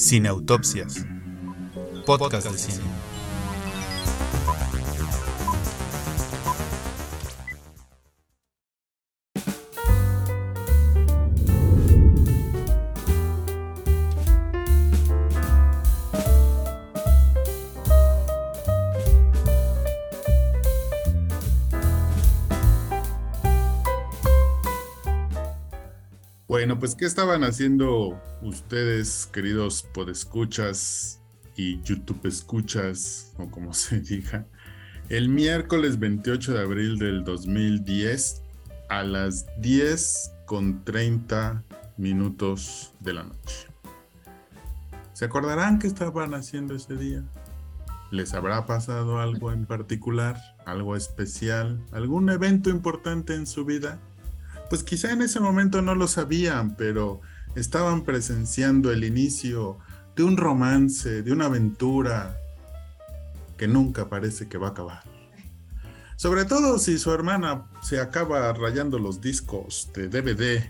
Cineautopsias. Podcast de cine. Pues, ¿qué estaban haciendo ustedes, queridos podescuchas y YouTube escuchas, o como se diga, el miércoles 28 de abril del 2010 a las 10 con 30 minutos de la noche? ¿Se acordarán qué estaban haciendo ese día? ¿Les habrá pasado algo en particular, algo especial, algún evento importante en su vida? Pues quizá en ese momento no lo sabían, pero estaban presenciando el inicio de un romance, de una aventura que nunca parece que va a acabar. Sobre todo si su hermana se acaba rayando los discos de DVD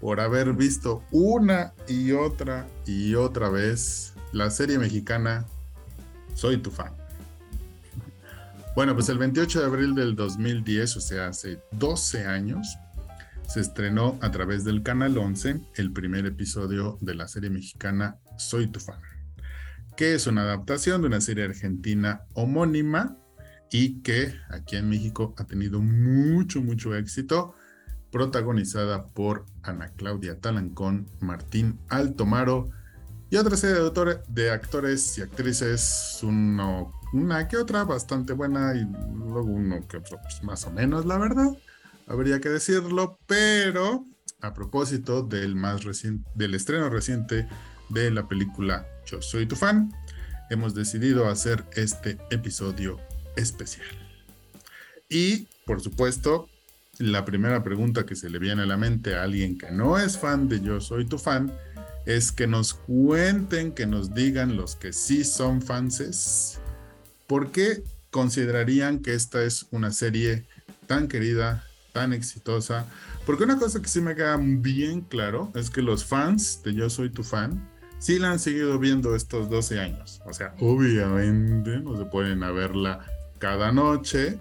por haber visto una y otra y otra vez la serie mexicana Soy tu fan. Bueno, pues el 28 de abril del 2010, o sea, hace 12 años, se estrenó a través del Canal 11 el primer episodio de la serie mexicana Soy tu fan, que es una adaptación de una serie argentina homónima y que aquí en México ha tenido mucho, mucho éxito, protagonizada por Ana Claudia Talancón, Martín Altomaro y otra serie de, actores y actrices, una que otra bastante buena y luego uno que otro pues, más o menos, la verdad habría que decirlo, pero a propósito del más reciente, del estreno reciente de la película Yo soy tu fan, hemos decidido hacer este episodio especial. Y, por supuesto, la primera pregunta que se le viene a la mente a alguien que no es fan de Yo soy tu fan es que nos cuenten, que nos digan los que sí son fanses, ¿por qué considerarían que esta es una serie tan querida, tan exitosa. Porque una cosa que sí me queda bien claro es que los fans de Yo Soy Tu Fan sí la han seguido viendo estos 12 años. O sea, obviamente no se pueden verla cada noche,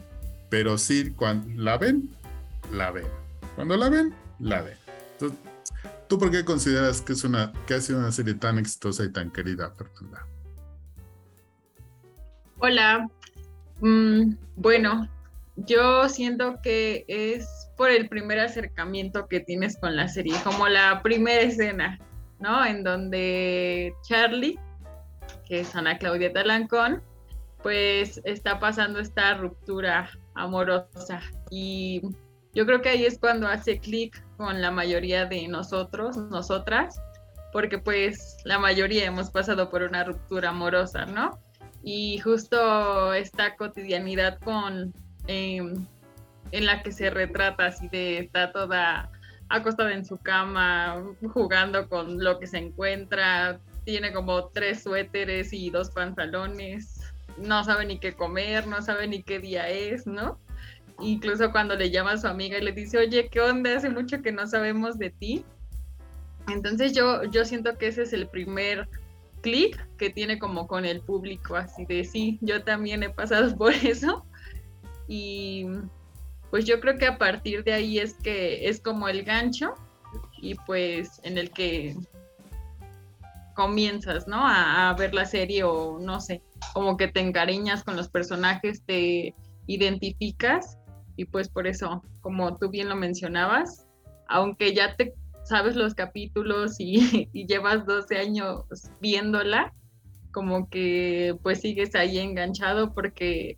pero sí cuando la ven, la ven. Cuando la ven, la ven. Entonces, ¿Tú por qué consideras que es una que ha sido una serie tan exitosa y tan querida, Fernanda? Hola. Mm, bueno, yo siento que es por el primer acercamiento que tienes con la serie, como la primera escena, ¿no? En donde Charlie, que es Ana Claudia Talancón, pues está pasando esta ruptura amorosa y yo creo que ahí es cuando hace clic con la mayoría de nosotros, nosotras, porque pues la mayoría hemos pasado por una ruptura amorosa, ¿no? Y justo esta cotidianidad con Em, en la que se retrata así de está toda acostada en su cama, jugando con lo que se encuentra, tiene como tres suéteres y dos pantalones, no sabe ni qué comer, no sabe ni qué día es, ¿no? Incluso cuando le llama a su amiga y le dice, oye, ¿qué onda? Hace mucho que no sabemos de ti. Entonces yo, yo siento que ese es el primer clic que tiene como con el público, así de sí, yo también he pasado por eso y pues yo creo que a partir de ahí es que es como el gancho y pues en el que comienzas, ¿no? A, ver la serie o no sé, como que te encariñas con los personajes, te identificas y pues por eso, como tú bien lo mencionabas, aunque ya te sabes los capítulos y, y llevas 12 años viéndola, como que pues sigues ahí enganchado porque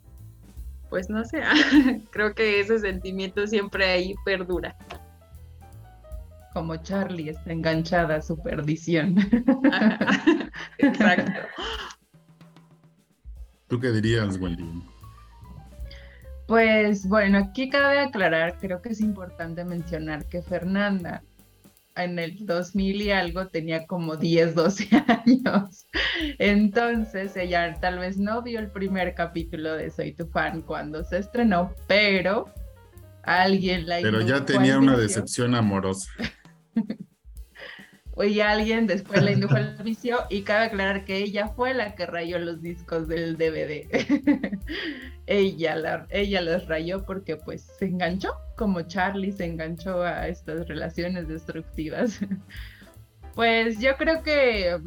pues no sé, creo que ese sentimiento siempre ahí perdura. Como Charlie está enganchada a su perdición. Exacto. ¿Tú qué dirías, Wendy? Pues bueno, aquí cabe aclarar, creo que es importante mencionar que Fernanda en el 2000 y algo tenía como 10, 12 años. Entonces ella tal vez no vio el primer capítulo de Soy tu fan cuando se estrenó, pero alguien la Pero ya tenía una decepción amorosa. y alguien después la indujo al vicio y cabe aclarar que ella fue la que rayó los discos del DVD. ella, la, ella los rayó porque pues se enganchó, como Charlie se enganchó a estas relaciones destructivas. pues yo creo que,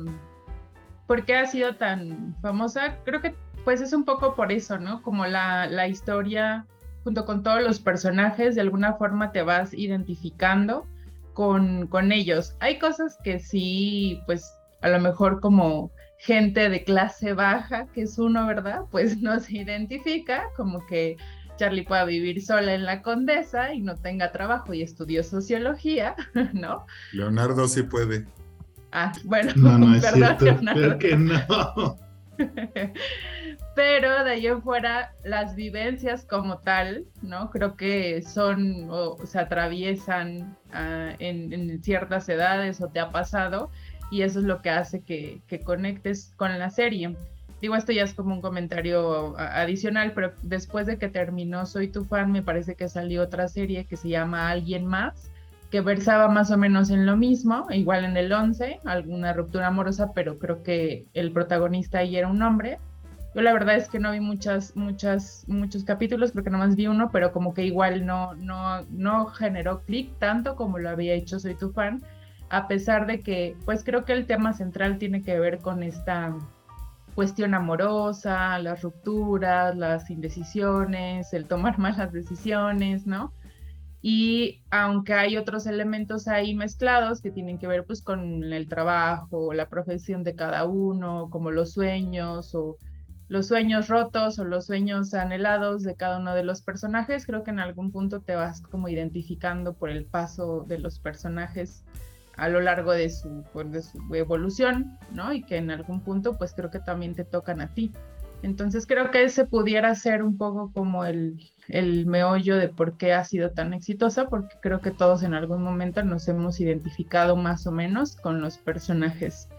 ¿por qué ha sido tan famosa? Creo que pues es un poco por eso, ¿no? Como la, la historia junto con todos los personajes, de alguna forma te vas identificando con, ellos. Hay cosas que sí, pues a lo mejor como gente de clase baja, que es uno, ¿verdad? Pues no se identifica, como que Charlie pueda vivir sola en la condesa y no tenga trabajo y estudió sociología, ¿no? Leonardo sí puede. Ah, bueno, no, no es cierto, Leonardo. que no. pero de ahí en fuera las vivencias como tal, ¿no? Creo que son o se atraviesan ah, en, ciertas edades o te ha pasado y eso es lo que hace que, conectes con la serie. Digo, esto ya es como un comentario adicional, pero después de que terminó Soy tu fan, me parece que salió otra serie que se llama Alguien más, que versaba más o menos en lo mismo, igual en el 11, alguna ruptura amorosa, pero creo que el protagonista ahí era un hombre yo la verdad es que no vi muchas, muchas, muchos capítulos, porque nomás vi uno, pero como que igual no, no, no generó clic tanto como lo había hecho Soy tu fan, a pesar de que, pues creo que el tema central tiene que ver con esta cuestión amorosa, las rupturas, las indecisiones, el tomar malas decisiones, ¿no? Y aunque hay otros elementos ahí mezclados que tienen que ver pues con el trabajo, la profesión de cada uno, como los sueños o los sueños rotos o los sueños anhelados de cada uno de los personajes. Creo que en algún punto te vas como identificando por el paso de los personajes a lo largo de su, de su evolución, ¿no? Y que en algún punto pues creo que también te tocan a ti. Entonces creo que ese pudiera ser un poco como el, el meollo de por qué ha sido tan exitosa, porque creo que todos en algún momento nos hemos identificado más o menos con los personajes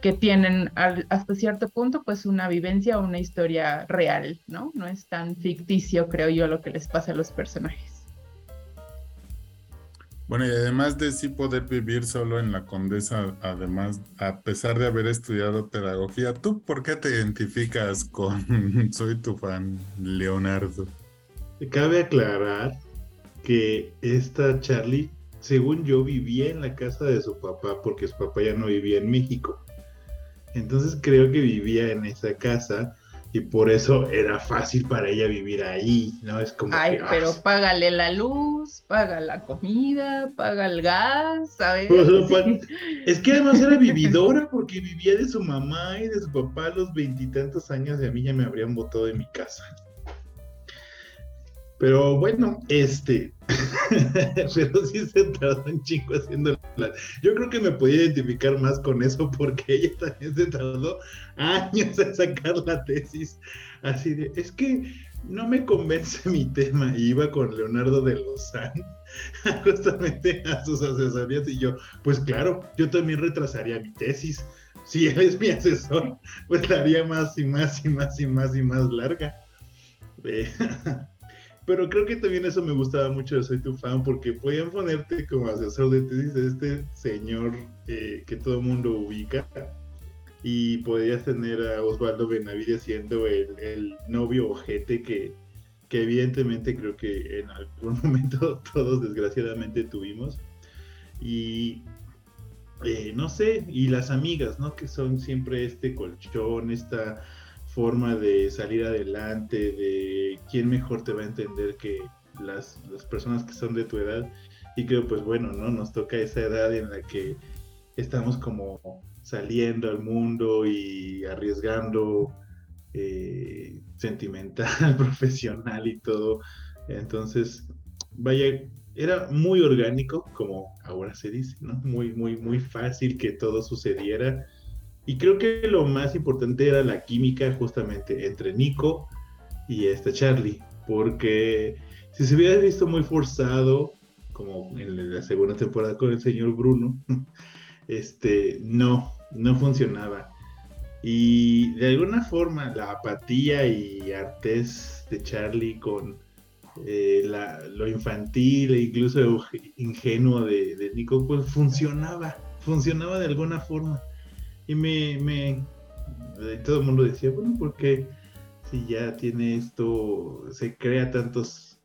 que tienen hasta cierto punto pues una vivencia o una historia real, ¿no? No es tan ficticio, creo yo, lo que les pasa a los personajes. Bueno, y además de sí poder vivir solo en la Condesa, además, a pesar de haber estudiado pedagogía, ¿tú por qué te identificas con Soy tu fan, Leonardo? Cabe aclarar que esta Charlie, según yo, vivía en la casa de su papá porque su papá ya no vivía en México. Entonces creo que vivía en esa casa y por eso era fácil para ella vivir ahí, ¿no? Es como. Ay, pero págale la luz, paga la comida, paga el gas, ¿sabes? es que además era vividora porque vivía de su mamá y de su papá a los veintitantos años y a mí ya me habrían votado de mi casa. Pero bueno, este, pero sí se tardó un chingo haciendo Yo creo que me podía identificar más con eso porque ella también se tardó años en sacar la tesis. Así de, es que no me convence mi tema. Y iba con Leonardo de Lozán justamente a sus asesorías y yo, pues claro, yo también retrasaría mi tesis. Si él es mi asesor, pues la haría más y más y más y más y más larga. Pero creo que también eso me gustaba mucho de Soy tu fan, porque podían ponerte como asesor de tesis de este señor eh, que todo el mundo ubica. Y podías tener a Osvaldo Benavides siendo el, novio ojete que, que evidentemente creo que en algún momento todos desgraciadamente tuvimos. Y eh, no sé, y las amigas, ¿no? Que son siempre este colchón, esta forma de salir adelante, de quién mejor te va a entender que las, personas que son de tu edad. Y creo, pues bueno, ¿no? Nos toca esa edad en la que estamos como saliendo al mundo y arriesgando eh, sentimental, profesional y todo. Entonces, vaya, era muy orgánico, como ahora se dice, ¿no? Muy, muy, muy fácil que todo sucediera y creo que lo más importante era la química justamente entre Nico y este Charlie, porque si se hubiera visto muy forzado, como en la segunda temporada con el señor Bruno, este, no, no funcionaba. Y de alguna forma la apatía y artez de Charlie con eh, lo infantil e incluso ingenuo de, de Nico, pues funcionaba funcionaba de alguna forma. Y me, todo el mundo decía, bueno, porque si ya tiene esto, se crea tantos,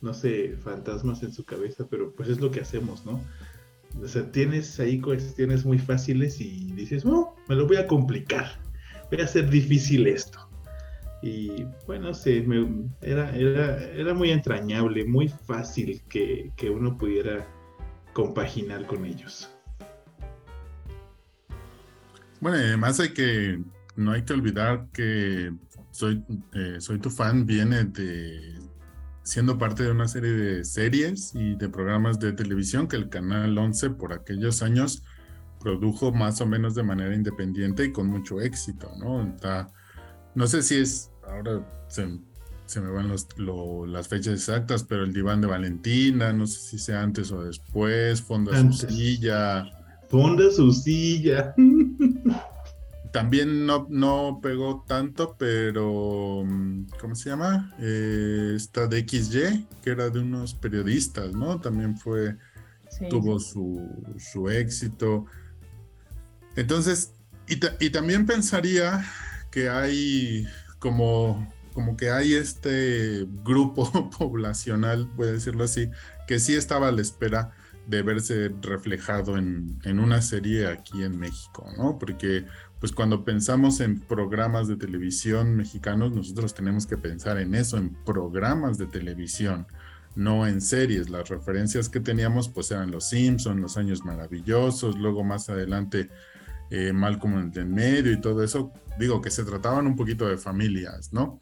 no sé, fantasmas en su cabeza, pero pues es lo que hacemos, ¿no? O sea, tienes ahí cuestiones muy fáciles y dices, oh, me lo voy a complicar, voy a hacer difícil esto. Y bueno, sí, era, era, muy entrañable, muy fácil que, que uno pudiera compaginar con ellos. Bueno, además hay que, no hay que olvidar que soy, eh, soy tu fan, viene de siendo parte de una serie de series y de programas de televisión que el Canal 11 por aquellos años produjo más o menos de manera independiente y con mucho éxito, ¿no? no sé si es, ahora se, me van las fechas exactas, pero el diván de Valentina, no sé si sea antes o después, Fonda su silla, Fonda su silla. También no, no pegó tanto, pero mm, ¿cómo se llama? Eh, esta de XY, que era de unos periodistas, ¿no? También fue, tuvo Su, su, éxito. Entonces, y, y, también pensaría que hay como, como que hay este grupo poblacional, voy a decirlo así, que sí estaba a la espera de verse reflejado en, una serie aquí en México, ¿no? Porque pues cuando pensamos en programas de televisión mexicanos, nosotros tenemos que pensar en eso, en programas de televisión, no en series. Las referencias que teníamos pues eran Los Simpsons, Los Años Maravillosos, luego más adelante eh, Malcolm en el medio y todo eso. Digo que se trataban un poquito de familias, ¿no?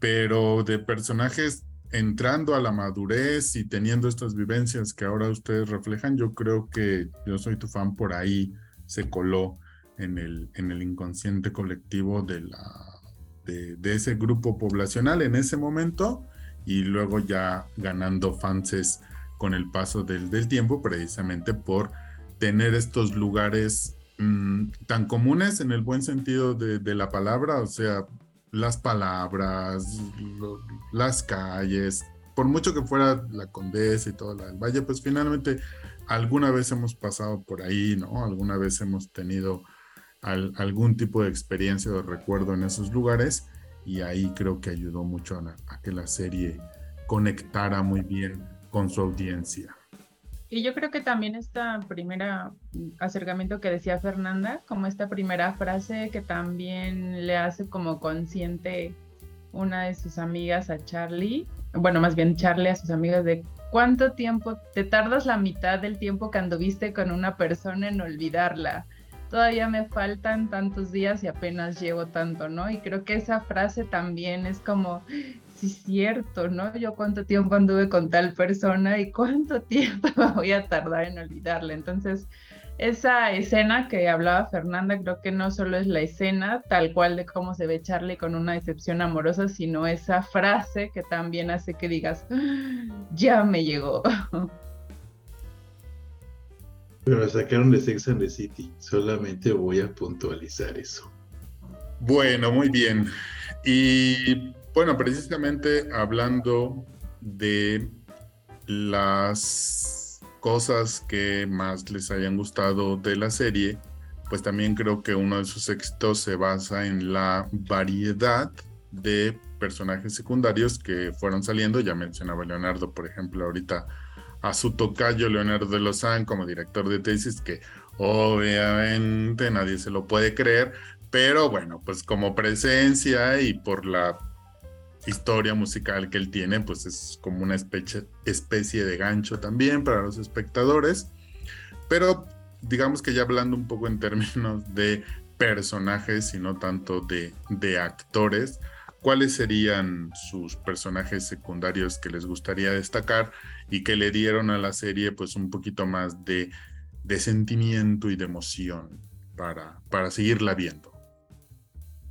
Pero de personajes entrando a la madurez y teniendo estas vivencias que ahora ustedes reflejan, yo creo que yo soy tu fan por ahí se coló en el, en el inconsciente colectivo de, la, de, ese grupo poblacional en ese momento y luego ya ganando fanses con el paso del, del tiempo precisamente por tener estos lugares mm, tan comunes en el buen sentido de, la palabra, o sea, las palabras, las calles, por mucho que fuera la Condesa y todo la del Valle, pues finalmente alguna vez hemos pasado por ahí, ¿no? Alguna vez hemos tenido algún tipo de experiencia o recuerdo en esos lugares y ahí creo que ayudó mucho a que la serie conectara muy bien con su audiencia. Y yo creo que también esta primera acercamiento que decía Fernanda, como esta primera frase que también le hace como consciente una de sus amigas a Charlie, bueno, más bien Charlie a sus amigas de cuánto tiempo te tardas la mitad del tiempo que anduviste con una persona en olvidarla. Todavía me faltan tantos días y apenas llevo tanto, ¿no? Y creo que esa frase también es como, sí cierto, ¿no? Yo cuánto tiempo anduve con tal persona y cuánto tiempo voy a tardar en olvidarla. Entonces, esa escena que hablaba Fernanda, creo que no solo es la escena tal cual de cómo se ve Charlie con una decepción amorosa, sino esa frase que también hace que digas, ah, ya me llegó. Pero sacaron de Sex and the City, solamente voy a puntualizar eso. Bueno, muy bien. Y bueno, precisamente hablando de las cosas que más les hayan gustado de la serie, pues también creo que uno de sus éxitos se basa en la variedad de personajes secundarios que fueron saliendo. Ya mencionaba Leonardo, por ejemplo, ahorita a su tocayo Leonardo de Lozán como director de tesis, que obviamente nadie se lo puede creer, pero bueno, pues como presencia y por la historia musical que él tiene, pues es como una especie, especie de gancho también para los espectadores. Pero digamos que ya hablando un poco en términos de personajes y no tanto de, de actores, ¿cuáles serían sus personajes secundarios que les gustaría destacar y que le dieron a la serie pues un poquito más de, de sentimiento y de emoción para, para seguirla viendo?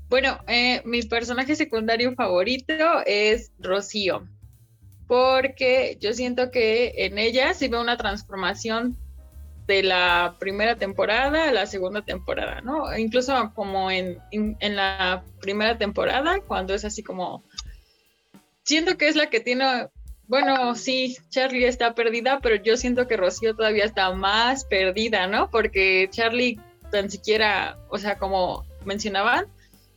Bueno, eh, mi personaje secundario favorito es Rocío, porque yo siento que en ella se ve una transformación de la primera temporada a la segunda temporada, ¿no? Incluso como en, en la primera temporada, cuando es así como, siento que es la que tiene bueno, sí, Charlie está perdida, pero yo siento que Rocío todavía está más perdida, ¿no? Porque Charlie tan siquiera, o sea, como mencionaban,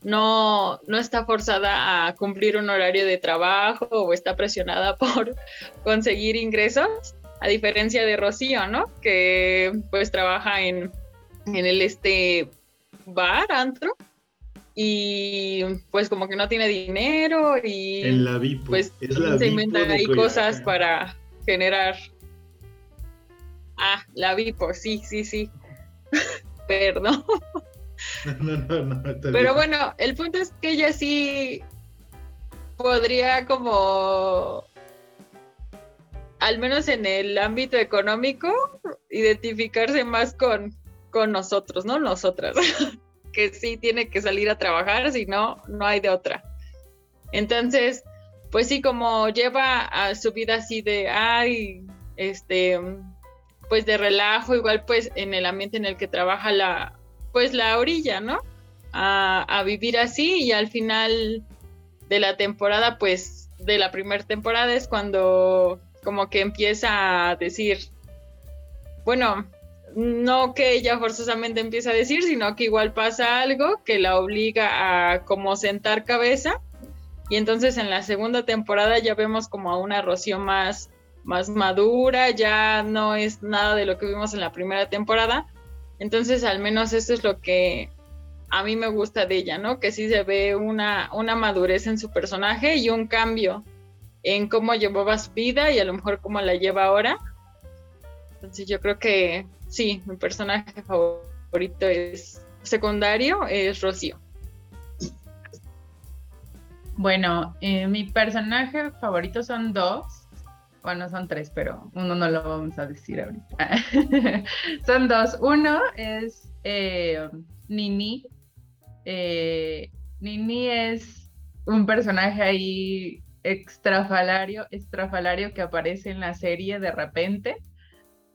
no, no está forzada a cumplir un horario de trabajo o está presionada por conseguir ingresos, a diferencia de Rocío, ¿no? Que pues trabaja en, en el este bar, antro, y pues como que no tiene dinero y En la Vipo. pues es la se inventan ahí cosas para generar. Ah, la Vipo, sí, sí, sí. Perdón. No, no, no. Pero bueno, el punto es que ella sí podría como, al menos en el ámbito económico, identificarse más con, con nosotros, ¿no? Nosotras. que sí tiene que salir a trabajar, si no, no hay de otra. Entonces, pues sí, como lleva a su vida así de, ay, este, pues de relajo, igual pues en el ambiente en el que trabaja la, pues la orilla, ¿no? A, a vivir así y al final de la temporada, pues de la primera temporada es cuando como que empieza a decir, bueno, no que ella forzosamente empieza a decir, sino que igual pasa algo que la obliga a como sentar cabeza y entonces en la segunda temporada ya vemos como a una Rocío más, más madura, ya no es nada de lo que vimos en la primera temporada. Entonces al menos eso es lo que a mí me gusta de ella, ¿no? Que sí se ve una, una madurez en su personaje y un cambio en cómo llevaba su vida y a lo mejor cómo la lleva ahora. Entonces yo creo que sí, mi personaje favorito es secundario, es Rocío. Bueno, eh, mi personaje favorito son dos. Bueno, son tres, pero uno no lo vamos a decir ahorita. son dos. Uno es eh, Nini. Eh, Nini es un personaje ahí extrafalario, extrafalario que aparece en la serie de repente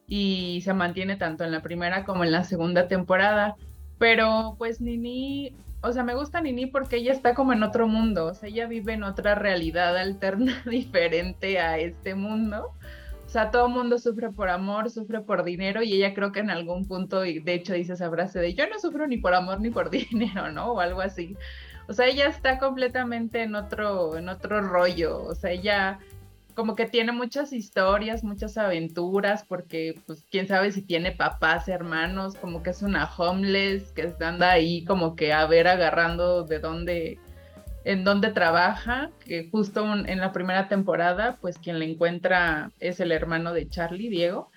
y se mantiene tanto en la primera como en la segunda temporada. Pero pues Nini o sea, me gusta Nini porque ella está como en otro mundo, o sea, ella vive en otra realidad alterna diferente a este mundo. O sea, todo mundo sufre por amor, sufre por dinero y ella creo que en algún punto, de hecho dice esa frase de yo no sufro ni por amor ni por dinero, ¿no? O algo así. O sea, ella está completamente en otro, en otro rollo, o sea, ella como que tiene muchas historias, muchas aventuras, porque pues quién sabe si tiene papás, hermanos, como que es una homeless, que anda ahí como que a ver agarrando de dónde, en dónde trabaja, que justo en la primera temporada, pues quien la encuentra es el hermano de Charlie, Diego,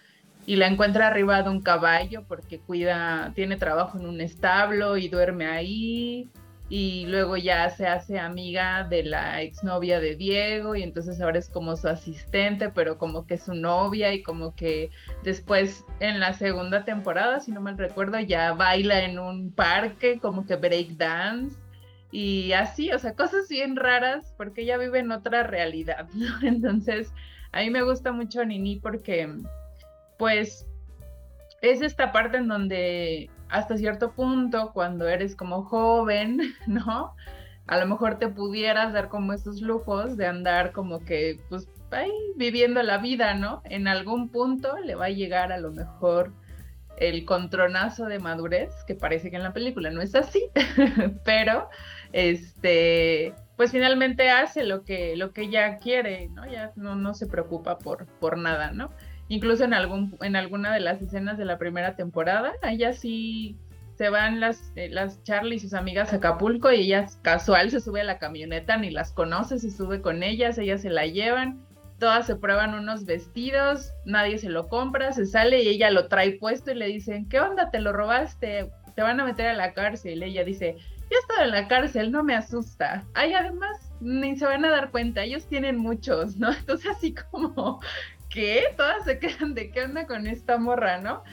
y la encuentra arriba de un caballo porque cuida, tiene trabajo en un establo y duerme ahí, y luego ya se hace amiga de la exnovia de Diego y entonces ahora es como su asistente, pero como que su novia y como que después en la segunda temporada, si no mal recuerdo, ya baila en un parque como que break dance y así, o sea, cosas bien raras porque ella vive en otra realidad. Entonces, a mí me gusta mucho Nini porque pues es esta parte en donde hasta cierto punto, cuando eres como joven, ¿no? A lo mejor te pudieras dar como esos lujos de andar como que, pues, viviendo la vida, ¿no? En algún punto le va a llegar a lo mejor el contronazo de madurez, que parece que en la película no es así, pero, este, pues finalmente hace lo que, lo que ella quiere, ¿no? Ya no, no se preocupa por, por nada, ¿no? Incluso en algún en alguna de las escenas de la primera temporada, ella sí se van las, eh, las Charlie y sus amigas a Acapulco y ella casual se sube a la camioneta, ni las conoce, se sube con ellas, ellas se la llevan, todas se prueban unos vestidos, nadie se lo compra, se sale y ella lo trae puesto y le dicen, ¿qué onda? ¿Te lo robaste? Te van a meter a la cárcel. Y ella dice, yo he estado en la cárcel, no me asusta. Ay, además, ni se van a dar cuenta, ellos tienen muchos, ¿no? Entonces así como ¿qué? Todas se quedan de qué onda con esta morra, ¿no?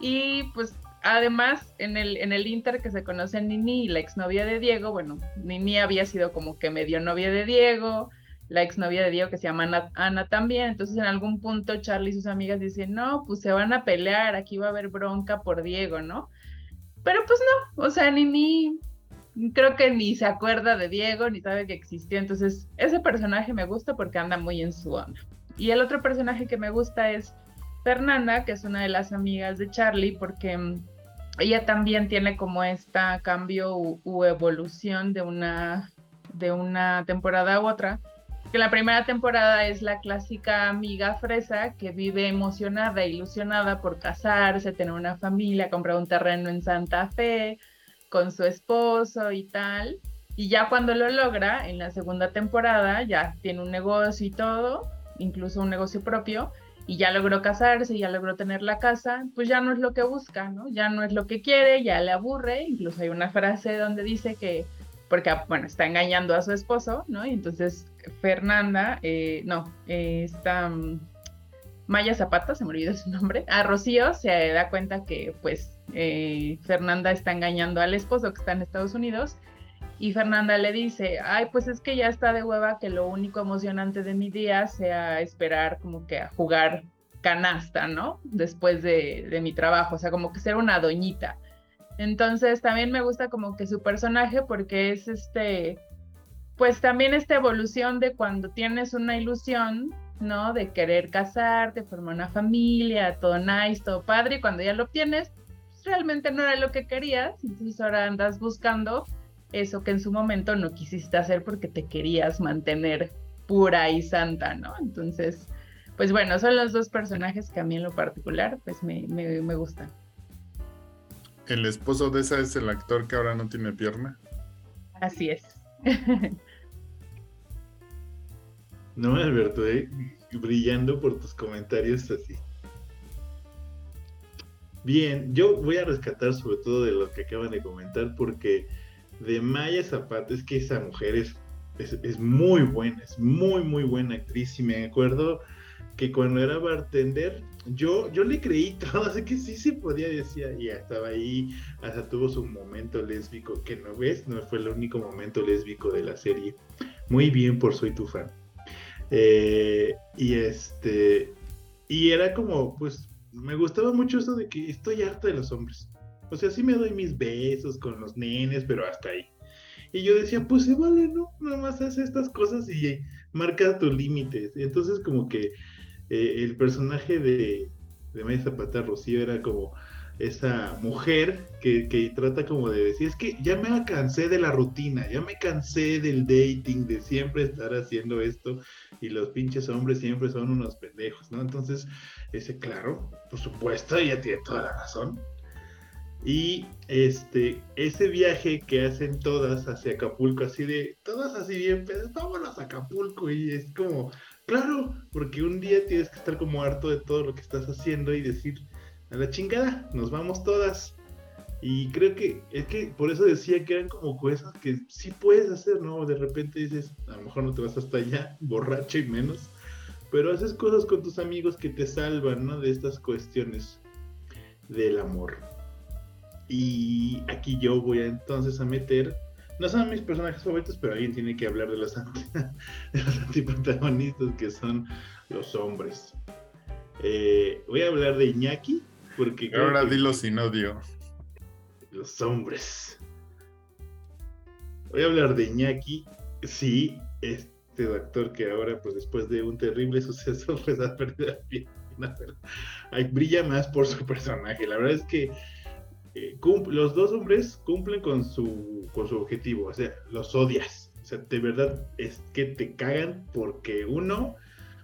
Y pues además en el, en el Inter que se conocen Nini y la exnovia de Diego, bueno, Nini había sido como que medio novia de Diego, la exnovia de Diego que se llama Ana, Ana también, entonces en algún punto Charlie y sus amigas dicen, no, pues se van a pelear, aquí va a haber bronca por Diego, ¿no? Pero pues no, o sea, Nini creo que ni se acuerda de Diego, ni sabe que existió, entonces ese personaje me gusta porque anda muy en su onda. Y el otro personaje que me gusta es Fernanda, que es una de las amigas de Charlie, porque mm, ella también tiene como esta cambio u, evolución de una, de una temporada a otra. Que la primera temporada es la clásica amiga fresa que vive emocionada, ilusionada por casarse, tener una familia, comprar un terreno en Santa Fe con su esposo y tal. Y ya cuando lo logra, en la segunda temporada, ya tiene un negocio y todo, incluso un negocio propio, y ya logró casarse, ya logró tener la casa, pues ya no es lo que busca, ¿no? Ya no es lo que quiere, ya le aburre, incluso hay una frase donde dice que, porque, bueno, está engañando a su esposo, ¿no? Y entonces Fernanda, eh, no, eh, está... Mm, Maya Zapata, se me olvidó su nombre, a Rocío se da cuenta que pues eh, Fernanda está engañando al esposo que está en Estados Unidos y Fernanda le dice, ay, pues es que ya está de hueva que lo único emocionante de mi día sea esperar como que a jugar canasta, ¿no? Después de, mi trabajo, o sea, como que ser una doñita. Entonces también me gusta como que su personaje porque es este, pues también esta evolución de cuando tienes una ilusión, ¿no? De querer casarte, formar una familia, todo nice, todo padre, y cuando ya lo obtienes, pues, realmente no era lo que querías, entonces ahora andas buscando eso que en su momento no quisiste hacer porque te querías mantener pura y santa, ¿no? Entonces, pues bueno, son los dos personajes que a mí en lo particular, pues me, me, gustan. ¿El esposo de esa es el actor que ahora no tiene pierna? Así es. no, Alberto, eh, brillando por tus comentarios así. Bien, yo voy a rescatar sobre todo de lo que acaban de comentar porque de Maya Zapata es que esa mujer es, es, muy buena, es muy, muy buena actriz. Y me acuerdo que cuando era bartender, yo, yo le creí todo, así que sí se podía, decía, ya estaba ahí, hasta tuvo su momento lésbico, que no ves, no fue el único momento lésbico de la serie. Muy bien por Soy tu fan. Eh, y este, y era como, pues, me gustaba mucho eso de que estoy harta de los hombres. O sea, sí me doy mis besos con los nenes, pero hasta ahí. Y yo decía, pues se vale, ¿no? Nada más haz estas cosas y marca tus límites. Entonces como que eh, el personaje de, de Zapata Rocío era como esa mujer que, que, trata como de decir, es que ya me cansé de la rutina, ya me cansé del dating, de siempre estar haciendo esto y los pinches hombres siempre son unos pendejos, ¿no? Entonces, ese, claro, por supuesto, ella tiene toda la razón. Y este, ese viaje que hacen todas hacia Acapulco, así de, todas así bien, pues vámonos a Acapulco. Y es como, claro, porque un día tienes que estar como harto de todo lo que estás haciendo y decir, a la chingada, nos vamos todas. Y creo que es que por eso decía que eran como cosas que sí puedes hacer, ¿no? De repente dices, a lo mejor no te vas hasta allá, borracho y menos, pero haces cosas con tus amigos que te salvan, ¿no? De estas cuestiones del amor. Y aquí yo voy a, entonces a meter, no son mis personajes favoritos, pero alguien tiene que hablar de los, de los antiprotagonistas que son los hombres. Eh, voy a hablar de Iñaki, porque... Ahora dilo sin odio. Los hombres. Voy a hablar de Iñaki, sí, este doctor que ahora, pues después de un terrible suceso, pues ha perdido la vida. brilla más por su personaje. La verdad es que eh, los dos hombres cumplen con su, con su objetivo, o sea, los odias. O sea, de verdad es que te cagan porque uno,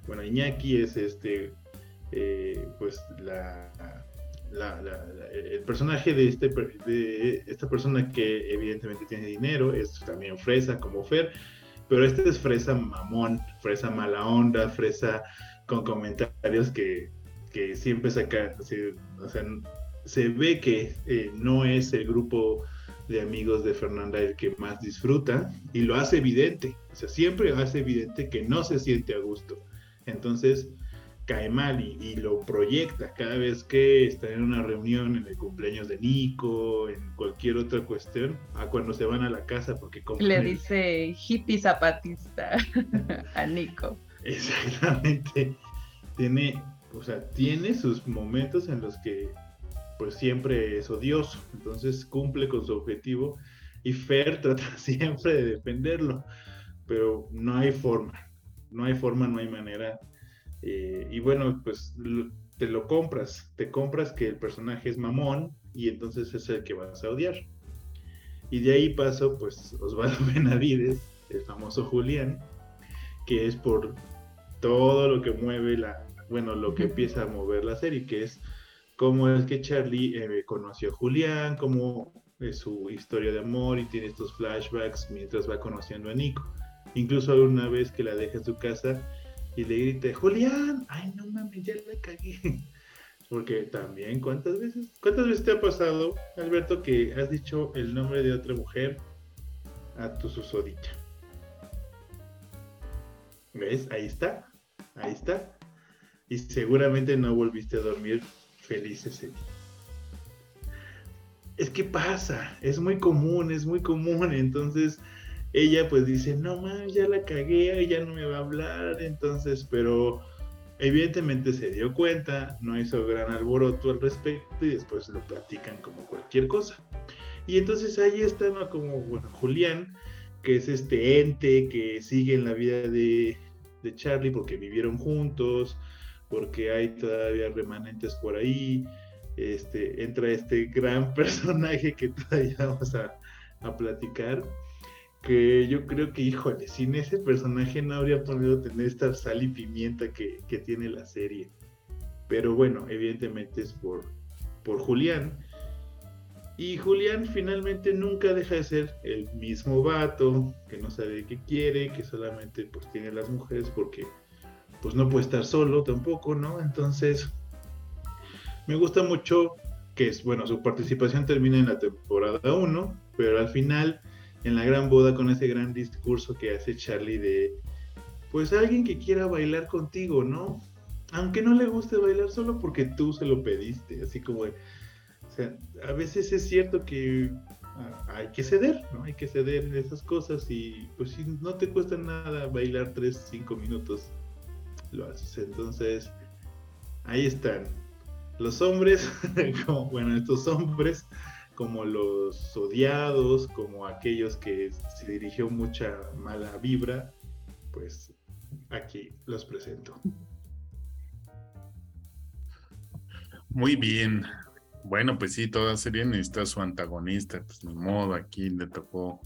bueno, Iñaki es este, eh, pues la, el personaje de, este, de esta persona que evidentemente tiene dinero, es también fresa como Fer, pero este es fresa mamón, fresa mala onda, fresa con comentarios que, que siempre saca, o sea, se ve que eh, no es el grupo de amigos de Fernanda el que más disfruta y lo hace evidente, o sea, siempre hace evidente que no se siente a gusto. Entonces cae mal y, lo proyecta cada vez que está en una reunión, en el cumpleaños de Nico, en cualquier otra cuestión, a cuando se van a la casa porque le dice hippie zapatista a Nico. Exactamente. Tiene, o sea, tiene sus momentos en los que pues siempre es odioso, entonces cumple con su objetivo y Fer trata siempre de defenderlo, pero no hay forma, no hay forma, no hay manera. Eh, y bueno, pues te lo compras, te compras que el personaje es mamón y entonces es el que vas a odiar. Y de ahí paso, pues, Osvaldo Benavides, el famoso Julián, que es por todo lo que mueve la, bueno, lo que empieza a mover la serie, que es cómo es que Charlie eh, conoció a Julián, cómo es su historia de amor y tiene estos flashbacks mientras va conociendo a Nico. Incluso alguna vez que la deja en su casa y le grita, Julián, ay no mames, ya la cagué. Porque también, ¿cuántas veces? ¿Cuántas veces te ha pasado, Alberto, que has dicho el nombre de otra mujer a tu susodicha? ¿Ves? Ahí está, ahí está. Y seguramente no volviste a dormir feliz ese día. Es que pasa, es muy común, es muy común. Entonces, ella pues dice, no más, ya la cagué, ya no me va a hablar, entonces, pero evidentemente se dio cuenta, no hizo gran alboroto al respecto y después lo platican como cualquier cosa. Y entonces ahí está, ¿no? Como, bueno, Julián, que es este ente que sigue en la vida de, de Charlie porque vivieron juntos, porque hay todavía remanentes por ahí. Este, entra este gran personaje que todavía vamos a, a platicar que yo creo que, híjole, sin ese personaje no habría podido tener esta sal y pimienta que, tiene la serie. Pero bueno, evidentemente es por, por Julián. Y Julián finalmente nunca deja de ser el mismo vato, que no sabe qué quiere, que solamente pues tiene las mujeres porque pues no puede estar solo tampoco, ¿no? Entonces, me gusta mucho que es, bueno, su participación termina en la temporada 1, pero al final en la gran boda con ese gran discurso que hace Charlie de, pues alguien que quiera bailar contigo, ¿no? Aunque no le guste bailar solo porque tú se lo pediste, así como, o sea, a veces es cierto que ah, hay que ceder, ¿no? Hay que ceder en esas cosas y pues si no te cuesta nada bailar 3, 5 minutos, lo haces. Entonces, ahí están. Los hombres, bueno, estos hombres como los odiados, como aquellos que se dirigió mucha mala vibra, pues aquí los presento. Muy bien. Bueno, pues sí, toda serie necesita su antagonista, pues ni modo, aquí le tocó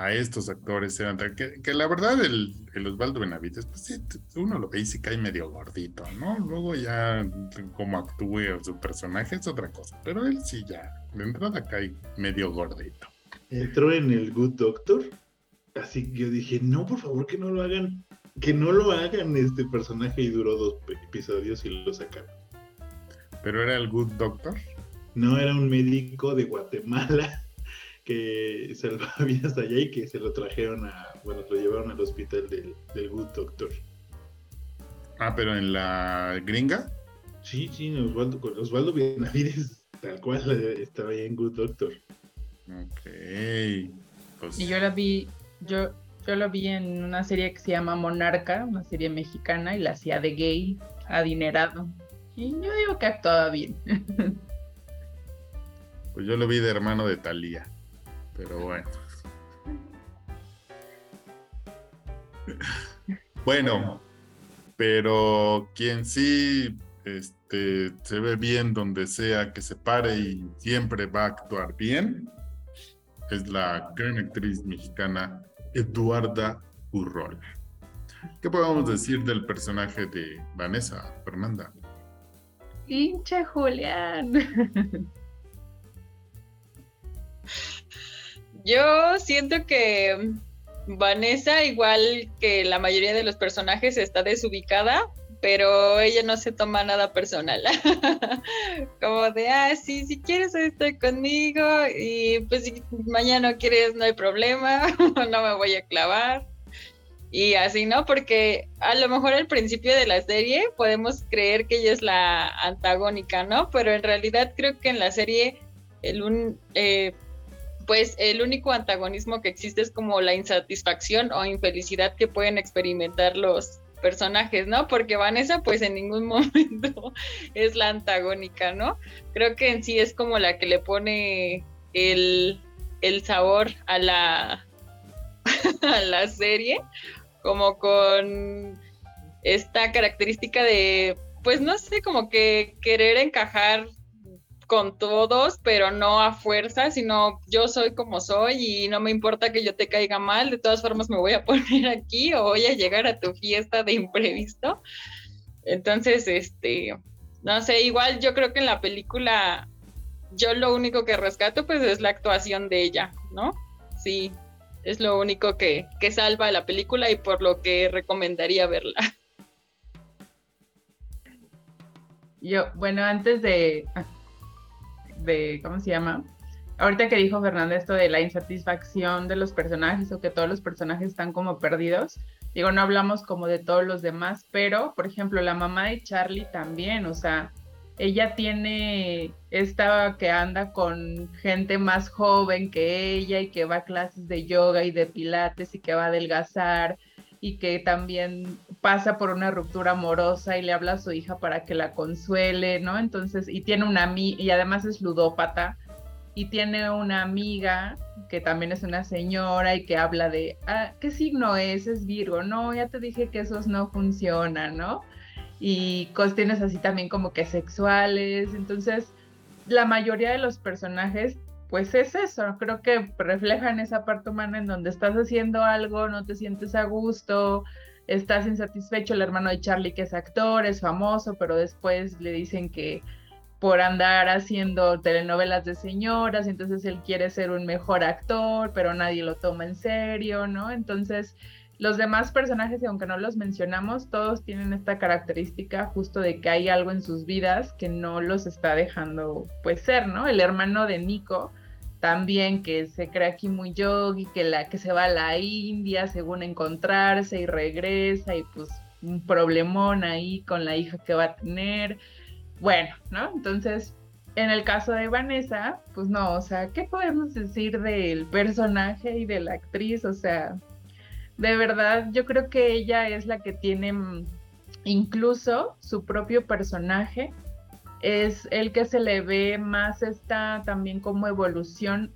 a estos actores que, que la verdad el, el, Osvaldo Benavides, pues sí, uno lo ve y se cae medio gordito, ¿no? Luego ya como actúe su personaje es otra cosa, pero él sí ya, de entrada cae medio gordito. Entró en el Good Doctor, así que yo dije, no, por favor que no lo hagan, que no lo hagan este personaje y duró dos episodios y lo sacaron. ¿Pero era el Good Doctor? No, era un médico de Guatemala que salvaba hasta allá y que se lo trajeron a, bueno, lo llevaron al hospital del, Good Doctor. Ah, pero en la gringa. Sí, sí, Osvaldo, con Osvaldo Benavides, tal cual estaba ahí en Good Doctor. Ok. Pues y yo la vi, yo, yo lo vi en una serie que se llama Monarca, una serie mexicana, y la hacía de gay, adinerado. Y yo digo que actuaba bien. Pues yo lo vi de hermano de Talía. Pero bueno. Bueno, pero quien sí este, se ve bien donde sea que se pare y siempre va a actuar bien es la gran actriz mexicana Eduarda Urrola. ¿Qué podemos decir del personaje de Vanessa, Fernanda? Hincha Julián. Yo siento que Vanessa, igual que la mayoría de los personajes, está desubicada, pero ella no se toma nada personal. Como de, ah, sí, si quieres estoy conmigo y pues si mañana quieres no hay problema, no me voy a clavar. Y así, ¿no? Porque a lo mejor al principio de la serie podemos creer que ella es la antagónica, ¿no? Pero en realidad creo que en la serie el un... Eh, pues el único antagonismo que existe es como la insatisfacción o infelicidad que pueden experimentar los personajes, ¿no? Porque Vanessa pues en ningún momento es la antagónica, ¿no? Creo que en sí es como la que le pone el, sabor a la, a la serie, como con esta característica de, pues no sé, como que querer encajar con todos, pero no a fuerza, sino yo soy como soy y no me importa que yo te caiga mal, de todas formas me voy a poner aquí o voy a llegar a tu fiesta de imprevisto. Entonces, este, no sé, igual yo creo que en la película yo lo único que rescato pues es la actuación de ella, ¿no? Sí, es lo único que, que salva la película y por lo que recomendaría verla. Yo, bueno, antes de, de, ¿cómo se llama? Ahorita que dijo Fernanda esto de la insatisfacción de los personajes o que todos los personajes están como perdidos, digo, no hablamos como de todos los demás, pero, por ejemplo, la mamá de Charlie también, o sea, ella tiene esta que anda con gente más joven que ella y que va a clases de yoga y de pilates y que va a adelgazar y que también pasa por una ruptura amorosa y le habla a su hija para que la consuele, ¿no? Entonces, y tiene una y además es ludópata, y tiene una amiga que también es una señora y que habla de, ah, ¿qué signo es? Es Virgo, no, ya te dije que esos no funcionan, ¿no? Y cuestiones así también como que sexuales, entonces la mayoría de los personajes pues es eso, creo que reflejan esa parte humana en donde estás haciendo algo, no te sientes a gusto, estás insatisfecho, el hermano de Charlie que es actor, es famoso, pero después le dicen que por andar haciendo telenovelas de señoras, entonces él quiere ser un mejor actor, pero nadie lo toma en serio, ¿no? Entonces, los demás personajes, aunque no los mencionamos, todos tienen esta característica justo de que hay algo en sus vidas que no los está dejando pues ser, ¿no? El hermano de Nico también que se cree aquí muy yogi, que, la, que se va a la India según encontrarse y regresa y pues un problemón ahí con la hija que va a tener. Bueno, ¿no? Entonces, en el caso de Vanessa, pues no, o sea, ¿qué podemos decir del personaje y de la actriz? O sea, de verdad, yo creo que ella es la que tiene mm, incluso su propio personaje es el que se le ve más esta también como evolución,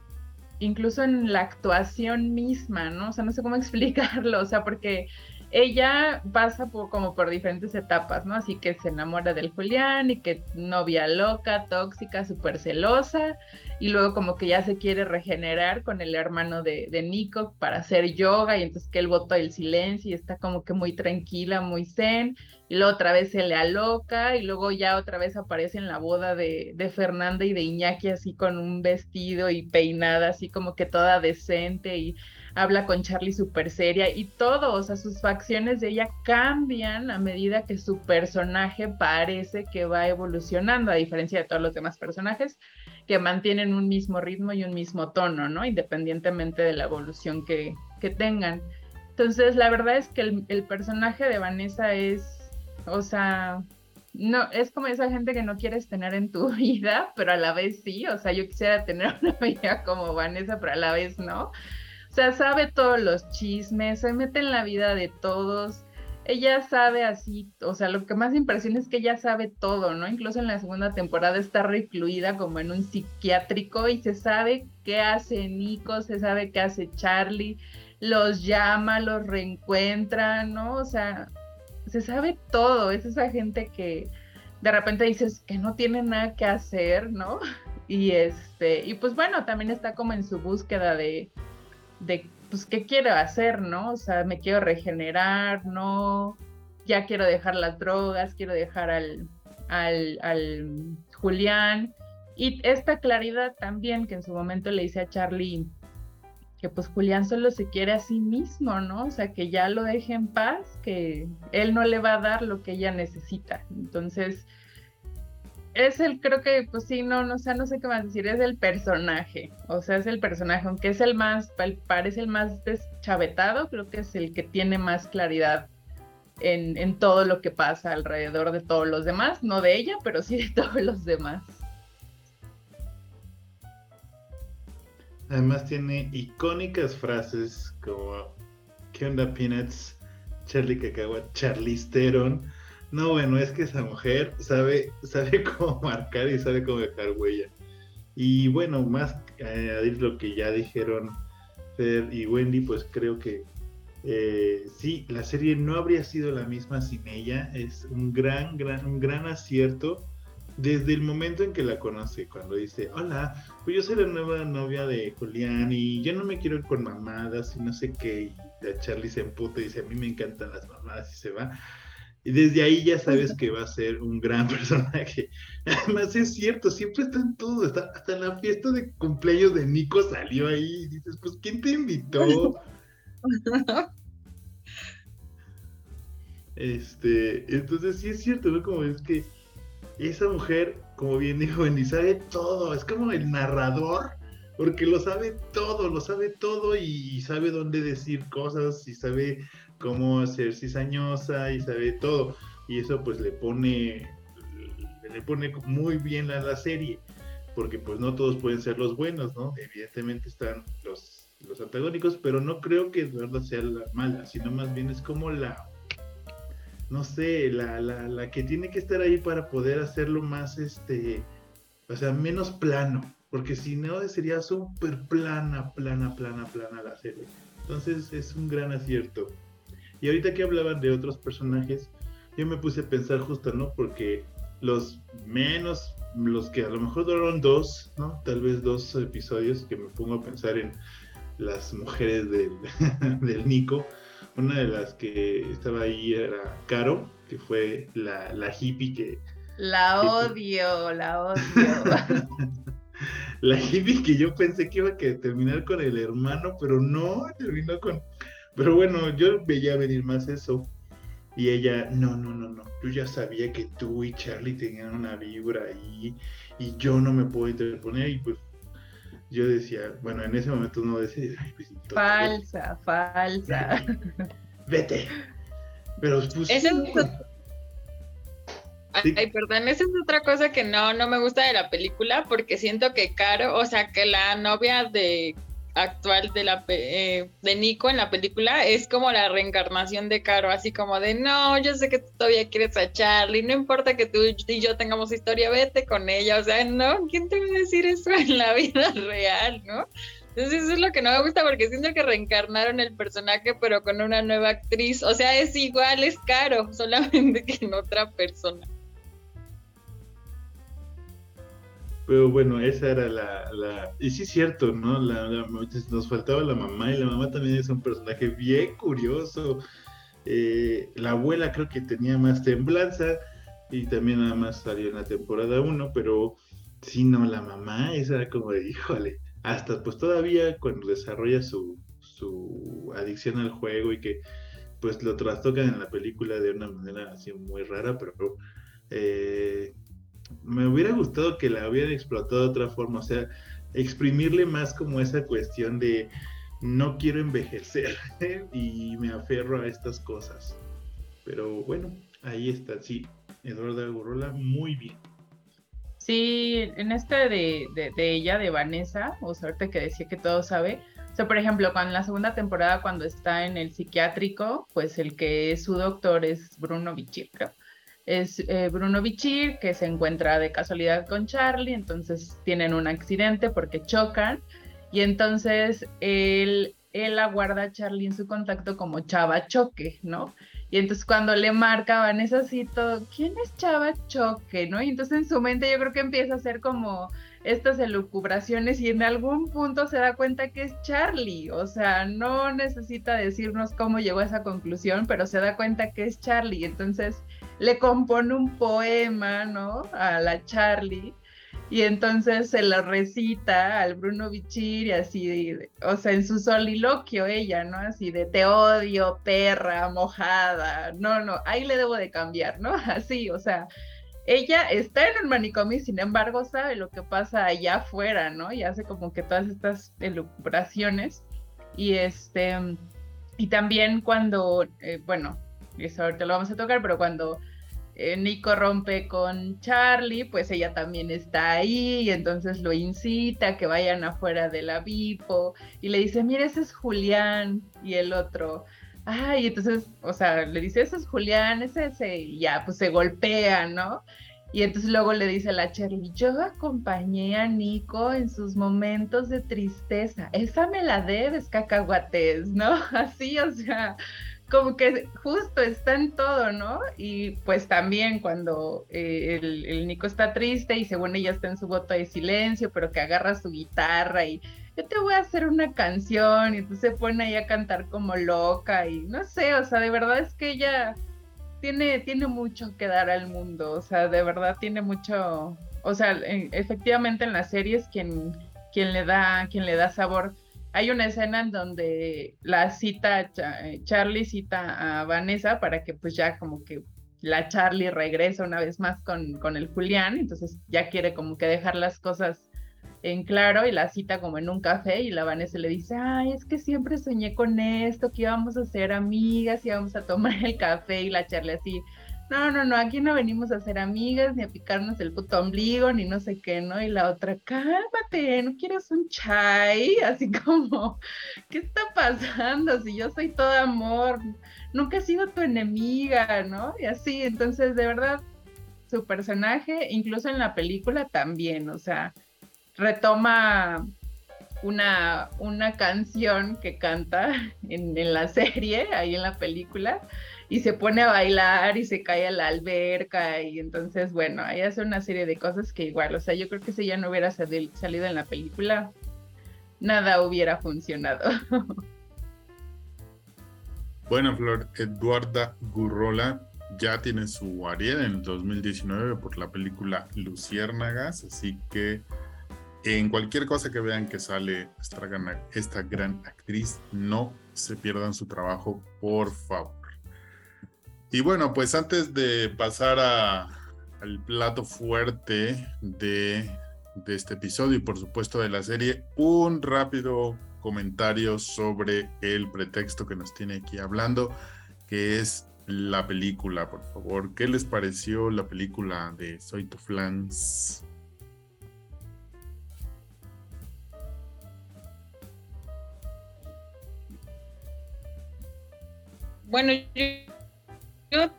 incluso en la actuación misma, ¿no? O sea, no sé cómo explicarlo, o sea, porque ella pasa por, como por diferentes etapas, ¿no? Así que se enamora del Julián y que novia loca, tóxica, súper celosa, y luego como que ya se quiere regenerar con el hermano de, de, Nico para hacer yoga, y entonces que él votó el silencio y está como que muy tranquila, muy zen, y luego otra vez se le aloca, y luego ya otra vez aparece en la boda de, de Fernanda y de Iñaki así con un vestido y peinada así como que toda decente y habla con Charlie súper seria y todo, o sea, sus facciones de ella cambian a medida que su personaje parece que va evolucionando, a diferencia de todos los demás personajes que mantienen un mismo ritmo y un mismo tono, ¿no? Independientemente de la evolución que, que tengan. Entonces, la verdad es que el, personaje de Vanessa es, o sea, no, es como esa gente que no quieres tener en tu vida, pero a la vez sí. O sea, yo quisiera tener una vida como Vanessa, pero a la vez no. O sea, sabe todos los chismes, se mete en la vida de todos. Ella sabe así, o sea, lo que más impresiona es que ella sabe todo, ¿no? Incluso en la segunda temporada está recluida como en un psiquiátrico y se sabe qué hace Nico, se sabe qué hace Charlie, los llama, los reencuentra, ¿no? O sea, se sabe todo, es esa gente que de repente dices que no tiene nada que hacer, ¿no? Y este, y pues bueno, también está como en su búsqueda de, de, pues, ¿qué quiero hacer, no? O sea, me quiero regenerar, no, ya quiero dejar las drogas, quiero dejar al, al, al Julián. Y esta claridad también que en su momento le hice a Charlie que pues Julián solo se quiere a sí mismo, ¿no? O sea, que ya lo deje en paz, que él no le va a dar lo que ella necesita. Entonces, es el, creo que, pues sí, no, no, sé, no sé qué más decir, es el personaje, o sea, es el personaje, aunque es el más, parece el más deschavetado, creo que es el que tiene más claridad en, en todo lo que pasa alrededor de todos los demás, no de ella, pero sí de todos los demás. Además tiene icónicas frases como ¿Qué onda Peanuts? Charlie Cacahuat, Charlisteron no, bueno, es que esa mujer sabe, sabe cómo marcar y sabe cómo dejar huella. Y bueno, más añadir lo que ya dijeron Fer y Wendy, pues creo que Eh, sí, la serie no habría sido la misma sin ella. Es un gran, gran, un gran acierto desde el momento en que la conoce, cuando dice, hola, pues yo soy la nueva novia de Julián y yo no me quiero ir con mamadas y no sé qué. Y la Charlie se emputa y dice, a mí me encantan las mamadas y se va. Y desde ahí ya sabes que va a ser un gran personaje. Además es cierto, siempre está en todo, está, hasta en la fiesta de cumpleaños de Nico salió ahí y dices, pues ¿quién te invitó? Este, entonces sí es cierto, ¿no? Como es que esa mujer, como bien dijo Benny, sabe todo, es como el narrador, porque lo sabe todo, lo sabe todo y sabe dónde decir cosas y sabe cómo ser cizañosa y sabe todo. Y eso pues le pone, le pone muy bien a la serie, porque pues no todos pueden ser los buenos, ¿no? Evidentemente están los, los antagónicos, pero no creo que Eduardo sea la mala, sino más bien es como la no sé, la, la, la, que tiene que estar ahí para poder hacerlo más, este, o sea, menos plano, porque si no sería súper plana, plana, plana, plana la serie. Entonces es un gran acierto. Y ahorita que hablaban de otros personajes, yo me puse a pensar justo, ¿no? Porque los menos, los que a lo mejor duraron dos, ¿no? Tal vez dos episodios, que me pongo a pensar en las mujeres del, del Nico, una de las que estaba ahí era Caro, que fue la, la hippie que... La odio, la odio. la hippie que yo pensé que iba a terminar con el hermano, pero no, terminó con... Pero bueno, yo veía venir más eso. Y ella, no, no, no, no. Yo ya sabía que tú y Charlie tenían una vibra ahí y yo no me puedo interponer. Y pues yo decía, bueno, en ese momento no decía, pues, falsa, falsa. Vete. Pero pues, es... Ay, perdón, esa es otra cosa que no, no me gusta de la película, porque siento que Caro, o sea, que la novia de actual de la eh, de Nico en la película es como la reencarnación de Caro, así como de no, yo sé que tú todavía quieres a Charlie, no importa que tú y yo tengamos historia, vete con ella, o sea, no, ¿quién te va a decir eso en la vida real, no? Entonces eso es lo que no me gusta porque siento que reencarnaron el personaje pero con una nueva actriz, o sea, es igual, es Caro, solamente que en otra persona. Pero bueno, esa era la, Y sí es cierto, ¿no? nos faltaba la mamá y la mamá también es un personaje bien curioso. Eh, la abuela creo que tenía más temblanza y también nada más salió en la temporada 1, pero sí, no, la mamá, esa era como de, híjole, hasta pues todavía cuando desarrolla su, su adicción al juego y que pues lo trastocan en la película de una manera así muy rara, pero eh, me hubiera gustado que la hubieran explotado de otra forma, o sea, exprimirle más como esa cuestión de no quiero envejecer y me aferro a estas cosas. Pero bueno, ahí está, sí, Eduardo Agurrola, muy bien. Sí, en esta de, de, ella, de Vanessa, o sea, ahorita que decía que todo sabe, o sea, por ejemplo, en la segunda temporada, cuando está en el psiquiátrico, pues el que es su doctor es Bruno Bichir, es eh, Bruno Bichir, que se encuentra de casualidad con Charlie, entonces tienen un accidente porque chocan, y entonces él, él aguarda a Charlie en su contacto como Chava Choque, ¿no? Y entonces cuando le marca Vanessa ¿quién es Chava Choque? ¿No? Y entonces en su mente yo creo que empieza a hacer como estas elucubraciones y en algún punto se da cuenta que es Charlie. O sea, no necesita decirnos cómo llegó a esa conclusión, pero se da cuenta que es Charlie. Entonces le compone un poema, ¿no? A la Charlie. Y entonces se lo recita al Bruno Bichir y así, o sea, en su soliloquio ella, ¿no? Así de te odio, perra, mojada. No, no, ahí le debo de cambiar, ¿no? Así, o sea, ella está en un manicomio sin embargo sabe lo que pasa allá afuera, ¿no? Y hace como que todas estas elucubraciones. Y este, y también cuando, eh, bueno, eso ahorita lo vamos a tocar, pero cuando eh, Nico rompe con Charlie, pues ella también está ahí y entonces lo incita a que vayan afuera de la Bipo y le dice, mira, ese es Julián y el otro, ay, entonces, o sea, le dice, ese es Julián, ese, ese, y ya, pues se golpea, ¿no? Y entonces luego le dice a la Charlie, yo acompañé a Nico en sus momentos de tristeza. Esa me la debes, cacahuates, ¿no? Así, o sea, como que justo está en todo, ¿no? Y pues también cuando eh, el, Nico está triste y según ella está en su voto de silencio, pero que agarra su guitarra y yo te voy a hacer una canción y entonces se pone ahí a cantar como loca y no sé, o sea, de verdad es que ella tiene, tiene mucho que dar al mundo, o sea, de verdad tiene mucho, o sea, efectivamente en las series quien, quien le da, quien le da sabor hay una escena en donde la cita, eh, Charlie cita a Vanessa para que pues ya como que la Charlie regresa una vez más con, con el Julián, entonces ya quiere como que dejar las cosas en claro y la cita como en un café y la Vanessa le dice, ay, es que siempre soñé con esto, que íbamos a ser amigas, íbamos a tomar el café y la Charlie así, no, no, no, aquí no venimos a ser amigas, ni a picarnos el puto ombligo, ni no sé qué, ¿no? Y la otra, cálmate, ¿no quieres un chai? Así como, ¿qué está pasando? Si yo soy todo amor, nunca he sido tu enemiga, ¿no? Y así, entonces, de verdad, su personaje, incluso en la película también, o sea, retoma una, una canción que canta en, en la serie, ahí en la película, y se pone a bailar y se cae a la alberca y entonces, bueno, ahí hace una serie de cosas que igual, o sea, yo creo que si ya no hubiera salido en la película, nada hubiera funcionado. Bueno, Flor, Eduarda Gurrola ya tiene su Ariel en el 2019 por la película Luciérnagas, así que en cualquier cosa que vean que sale esta gran, esta gran actriz, no se pierdan su trabajo, por favor. Y bueno, pues antes de pasar al plato fuerte de, de este episodio y por supuesto de la serie, un rápido comentario sobre el pretexto que nos tiene aquí hablando, que es la película, por favor. ¿Qué les pareció la película de Soy tu Flans? Bueno, yo yo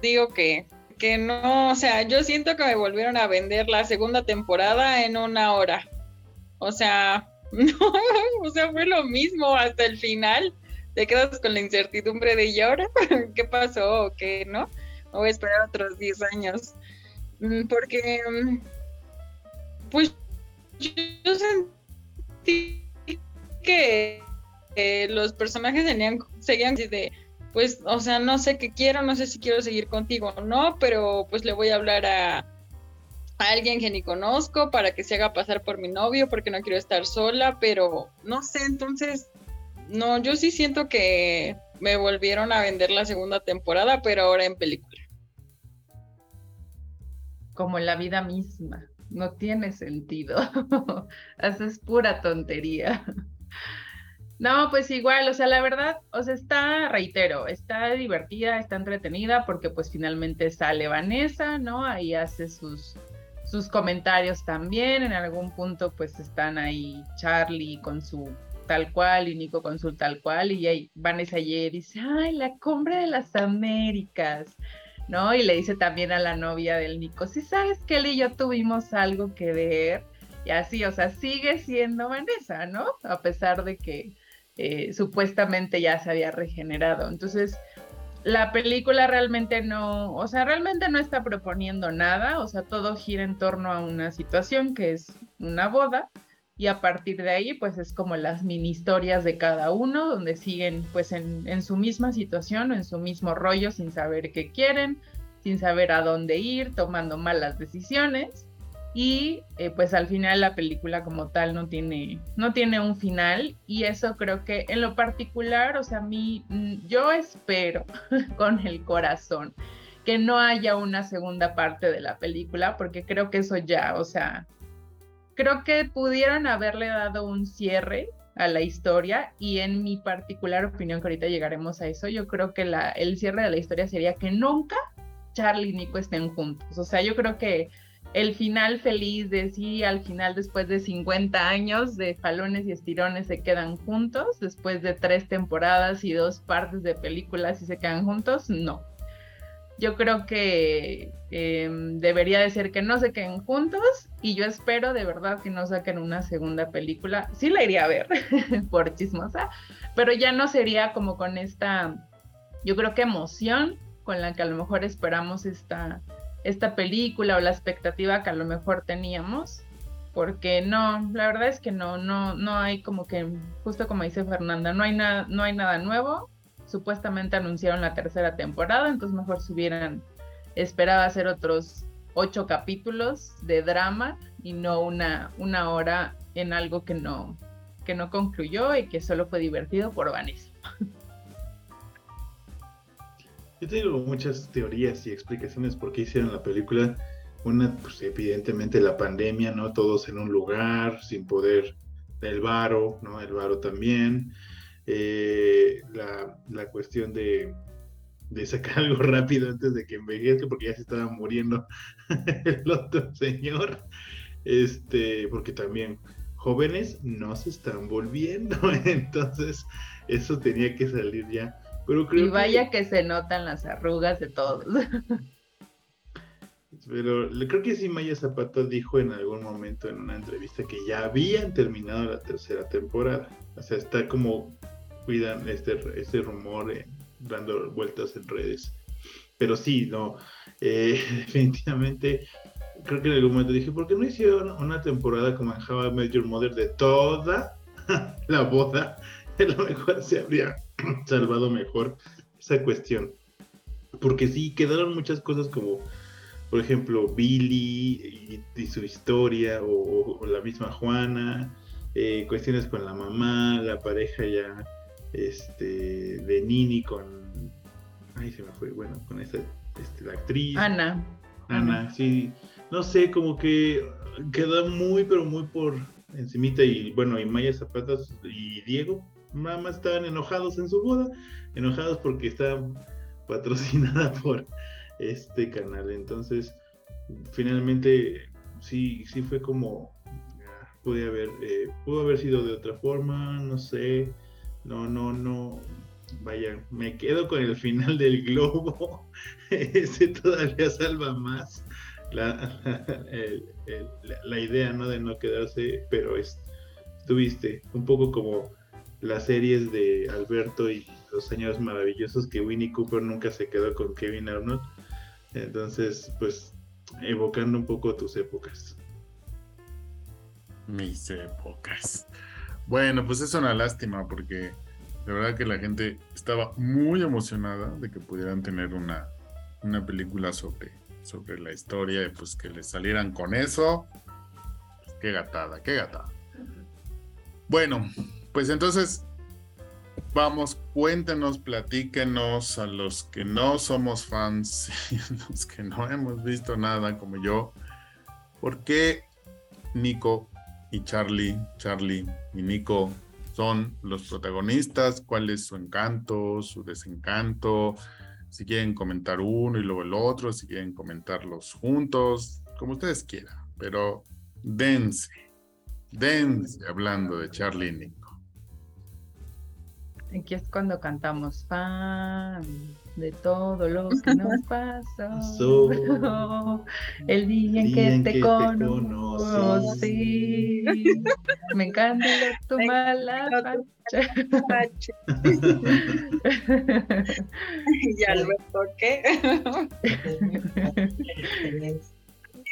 digo que, que no, o sea, yo siento que me volvieron a vender la segunda temporada en una hora. O sea, no, o sea, fue lo mismo hasta el final. Te quedas con la incertidumbre de ¿y ahora qué pasó o qué, no? voy a esperar otros 10 años. Mm, porque, mm, pues, yo sentí que los personajes tenían, seguían de pues, o sea, no sé qué quiero, no sé si quiero seguir contigo o no, pero pues le voy a hablar a, alguien que ni conozco para que se haga pasar por mi novio porque no quiero estar sola, pero no sé, entonces, no, yo sí siento que me volvieron a vender la segunda temporada, pero ahora en película. Como la vida misma, no tiene sentido, haces pura tontería. No, pues igual, o sea, la verdad, o sea, está, reitero, está divertida, está entretenida, porque pues finalmente sale Vanessa, ¿no? Ahí hace sus, sus comentarios también, en algún punto pues están ahí Charlie con su tal cual y Nico con su tal cual, y ahí Vanessa y dice, ay, la cumbre de las Américas, ¿no? Y le dice también a la novia del Nico, si sabes que él y yo tuvimos algo que ver, y así, o sea, sigue siendo Vanessa, ¿no? A pesar de que eh, supuestamente ya se había regenerado. Entonces, la película realmente no, o sea, realmente no está proponiendo nada, o sea, todo gira en torno a una situación que es una boda y a partir de ahí pues es como las mini historias de cada uno donde siguen pues en, en su misma situación o en su mismo rollo sin saber qué quieren, sin saber a dónde ir, tomando malas decisiones y eh, pues al final la película como tal no tiene, no tiene un final y eso creo que en lo particular, o sea, a mí, mm, yo espero con el corazón que no haya una segunda parte de la película porque creo que eso ya, o sea, creo que pudieron haberle dado un cierre a la historia y en mi particular opinión, que ahorita llegaremos a eso, yo creo que el cierre de la historia sería que nunca Charlie y Nico estén juntos. O sea, yo creo que el final feliz de sí, al final después de 50 años de falones y estirones se quedan juntos, después de tres temporadas y dos partes de películas y se quedan juntos, no. yo creo que em, debería de ser que no se queden juntos y yo espero de verdad que no saquen una segunda película. Sí la iría a ver por chismosa, pero ya no sería como con esta, yo creo que emoción con la que a lo mejor esperamos esta, esta película o la expectativa que a lo mejor teníamos. Porque no, la verdad es que no, no, no hay como que, justo como dice Fernanda, no hay nada, no hay nada nuevo, supuestamente anunciaron la tercera temporada, entonces mejor se hubieran esperado hacer otros ocho capítulos de drama y no una, una hora en algo que no, que no concluyó y que solo fue divertido por Vanessa. Yo tengo muchas teorías y explicaciones por qué hicieron la película. Una, pues evidentemente la pandemia, ¿no? Todos en un lugar, sin poder, el varo, ¿no? El varo también. Eh, la, la, cuestión de, de, sacar algo rápido antes de que envejezca, porque ya se estaba muriendo el otro señor. Este, porque también jóvenes no se están volviendo, entonces eso tenía que salir ya. Pero creo y vaya que... se notan las arrugas de todos. Pero creo que sí Maya Zapata dijo en algún momento en una entrevista que ya habían terminado la tercera temporada. O sea, está como cuidan este, este rumor eh, dando vueltas en redes. Pero sí, no, eh, definitivamente creo que en algún momento dije, ¿por qué no hicieron una temporada como en Met Your Mother de toda la boda? A lo mejor se habría salvado mejor esa cuestión. Porque sí, quedaron muchas cosas como, por ejemplo, Billy y, su historia, o, la misma Juana, eh, cuestiones con la mamá, la pareja ya este, de Nini con. Ay, se me fue, bueno, con esa, este, la actriz. Ana. Ana, sí. No sé, como que queda muy, pero muy por encimita. Y bueno, y Maya Zapata y Diego, más estaban enojados en su boda, enojados porque estaban patrocinada por este canal. Entonces, finalmente, sí, sí fue como. Pude haber, eh, pudo haber sido de otra forma, no sé no, no, no. Vaya, me quedo con el final del globo. Ese todavía salva más la, la, idea, ¿no? De no quedarse, pero es, estuviste un poco como las series de Alberto y los años maravillosos que Winnie Cooper nunca se quedó con Kevin Arnold. Entonces, pues, evocando un poco tus épocas. Mis épocas. Bueno, pues es una lástima porque de verdad que la gente estaba muy emocionada de que pudieran tener una, una película sobre, sobre la historia y pues que les salieran con eso. Pues, qué gatada, qué gatada. Bueno, pues entonces vamos, cuéntenos, platíquenos a los que no somos fans y a los que no hemos visto nada como yo, ¿por qué Nico y Charlie, Charlie y Nico son los protagonistas, cuál es su encanto, su desencanto, si quieren comentar uno y luego el otro, si quieren comentarlos juntos, como ustedes quieran, pero dense, dense hablando de Charlie y Nico. Aquí es cuando cantamos fan de todo lo que nos pasó. el día en que, te, conocí. Me encanta tu mala ya lo toqué.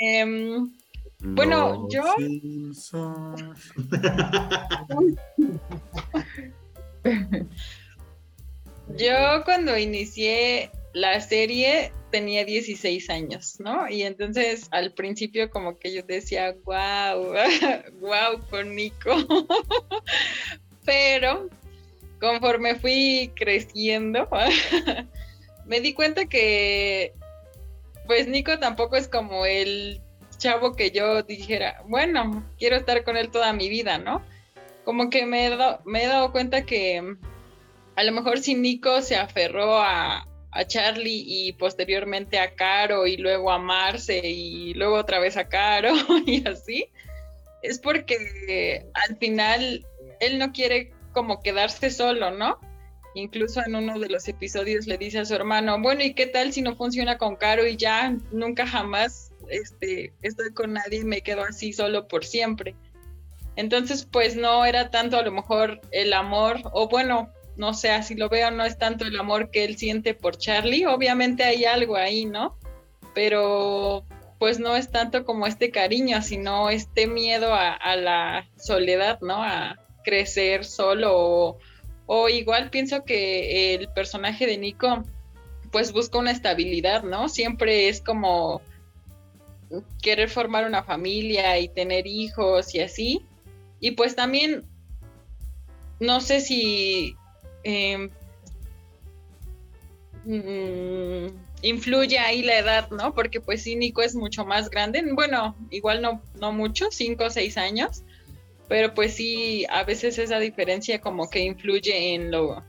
Em, bueno, yo. Yo cuando inicié la serie tenía 16 años, ¿no? Y entonces al principio como que yo decía, wow, wow con Nico. Pero conforme fui creciendo, me di cuenta que pues Nico tampoco es como el chavo que yo dijera, bueno, quiero estar con él toda mi vida, ¿no? Como que me me he dado cuenta que a lo mejor si Nico se aferró a, Charlie y posteriormente a Caro y luego a Marce y luego otra vez a Caro y así, es porque al final él no quiere como quedarse solo, ¿no? Incluso en uno de los episodios le dice a su hermano, bueno, ¿y qué tal si no funciona con Caro y ya nunca jamás este, estoy con nadie y me quedo así solo por siempre? Entonces, pues no era tanto a lo mejor el amor, o bueno, no sé, así lo veo, no es tanto el amor que él siente por Charlie, obviamente hay algo ahí, ¿no? Pero pues no es tanto como este cariño, sino este miedo a, la soledad, ¿no? A crecer solo o, o, igual pienso que el personaje de Nico pues busca una estabilidad, ¿no? Siempre es como querer formar una familia y tener hijos y así. Y pues también, no sé si eh, influye ahí la edad, ¿no? Porque pues sí, Nico es mucho más grande, bueno, igual no, no mucho, cinco o seis años, pero pues sí, a veces esa diferencia como que influye en lo,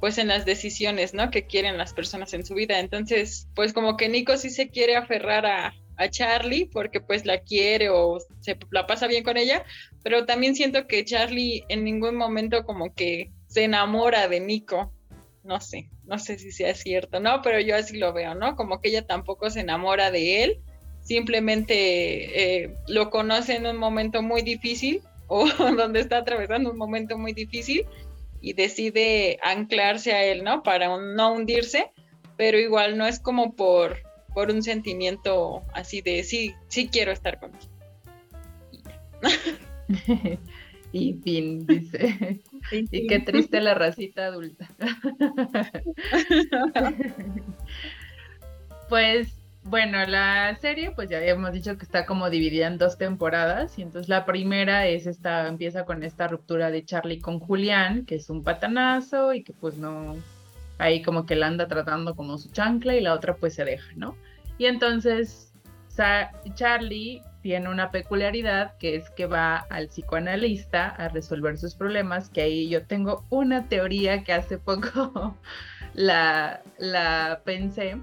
pues en las decisiones, ¿no? Que quieren las personas en su vida. Entonces, pues como que Nico sí se quiere aferrar a, a Charlie porque pues la quiere o se la pasa bien con ella, pero también siento que Charlie en ningún momento como que se enamora de Nico, no sé, no sé si sea cierto, ¿no? Pero yo así lo veo, ¿no? Como que ella tampoco se enamora de él, simplemente eh, lo conoce en un momento muy difícil o donde está atravesando un momento muy difícil y decide anclarse a él, ¿no? Para no hundirse, pero igual no es como por, por un sentimiento así de sí, sí quiero estar con él. y fin, dice. Y qué triste la racita adulta. pues bueno, la serie, pues ya habíamos dicho que está como dividida en dos temporadas. Y entonces la primera es esta, empieza con esta ruptura de Charlie con Julián, que es un patanazo y que pues no, ahí como que la anda tratando como su chancla y la otra pues se deja, ¿no? Y entonces Charlie tiene una peculiaridad que es que va al psicoanalista a resolver sus problemas, que ahí yo tengo una teoría que hace poco la, la pensé.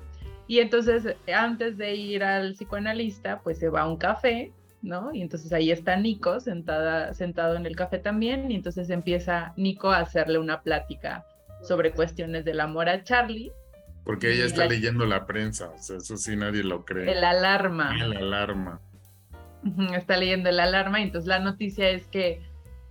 Y entonces antes de ir al psicoanalista, pues se va a un café, ¿no? Y entonces ahí está Nico sentada, sentado en el café también, y entonces empieza Nico a hacerle una plática sobre cuestiones del amor a Charlie. Porque ella está leyendo la prensa, o sea, eso sí nadie lo cree. El alarma. El alarma está leyendo el alarma y entonces la noticia es que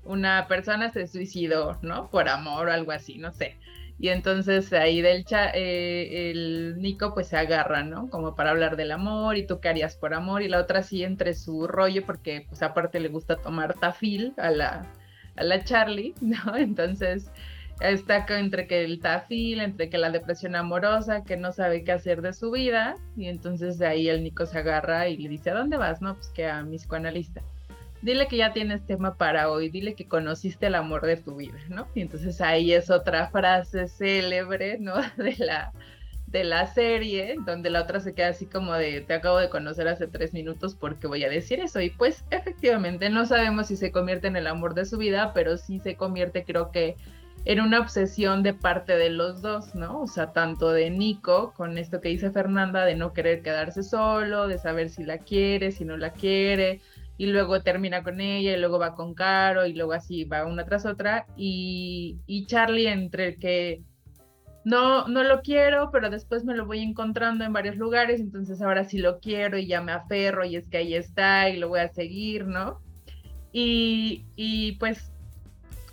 una persona se suicidó, ¿no? Por amor o algo así, no sé. Y entonces ahí del chat, eh, el Nico pues se agarra, ¿no? Como para hablar del amor y tú qué harías por amor y la otra sí entre su rollo porque pues aparte le gusta tomar tafil a la, a la Charlie, ¿no? Entonces está entre que el tafil, entre que la depresión amorosa, que no sabe qué hacer de su vida, y entonces de ahí el Nico se agarra y le dice, ¿a dónde vas? No, pues que a mi psicoanalista. Dile que ya tienes tema para hoy, dile que conociste el amor de tu vida, ¿no? Y entonces ahí es otra frase célebre, ¿no? De la, de la serie, donde la otra se queda así como de, te acabo de conocer hace tres minutos porque voy a decir eso. Y pues efectivamente no sabemos si se convierte en el amor de su vida, pero sí se convierte creo que en una obsesión de parte de los dos, ¿no? O sea, tanto de Nico, con esto que dice Fernanda, de no querer quedarse solo, de saber si la quiere, si no la quiere, y luego termina con ella, y luego va con Caro, y luego así va una tras otra, y, y Charlie entre que no, no lo quiero, pero después me lo voy encontrando en varios lugares, entonces ahora sí lo quiero y ya me aferro, y es que ahí está, y lo voy a seguir, ¿no? Y, y pues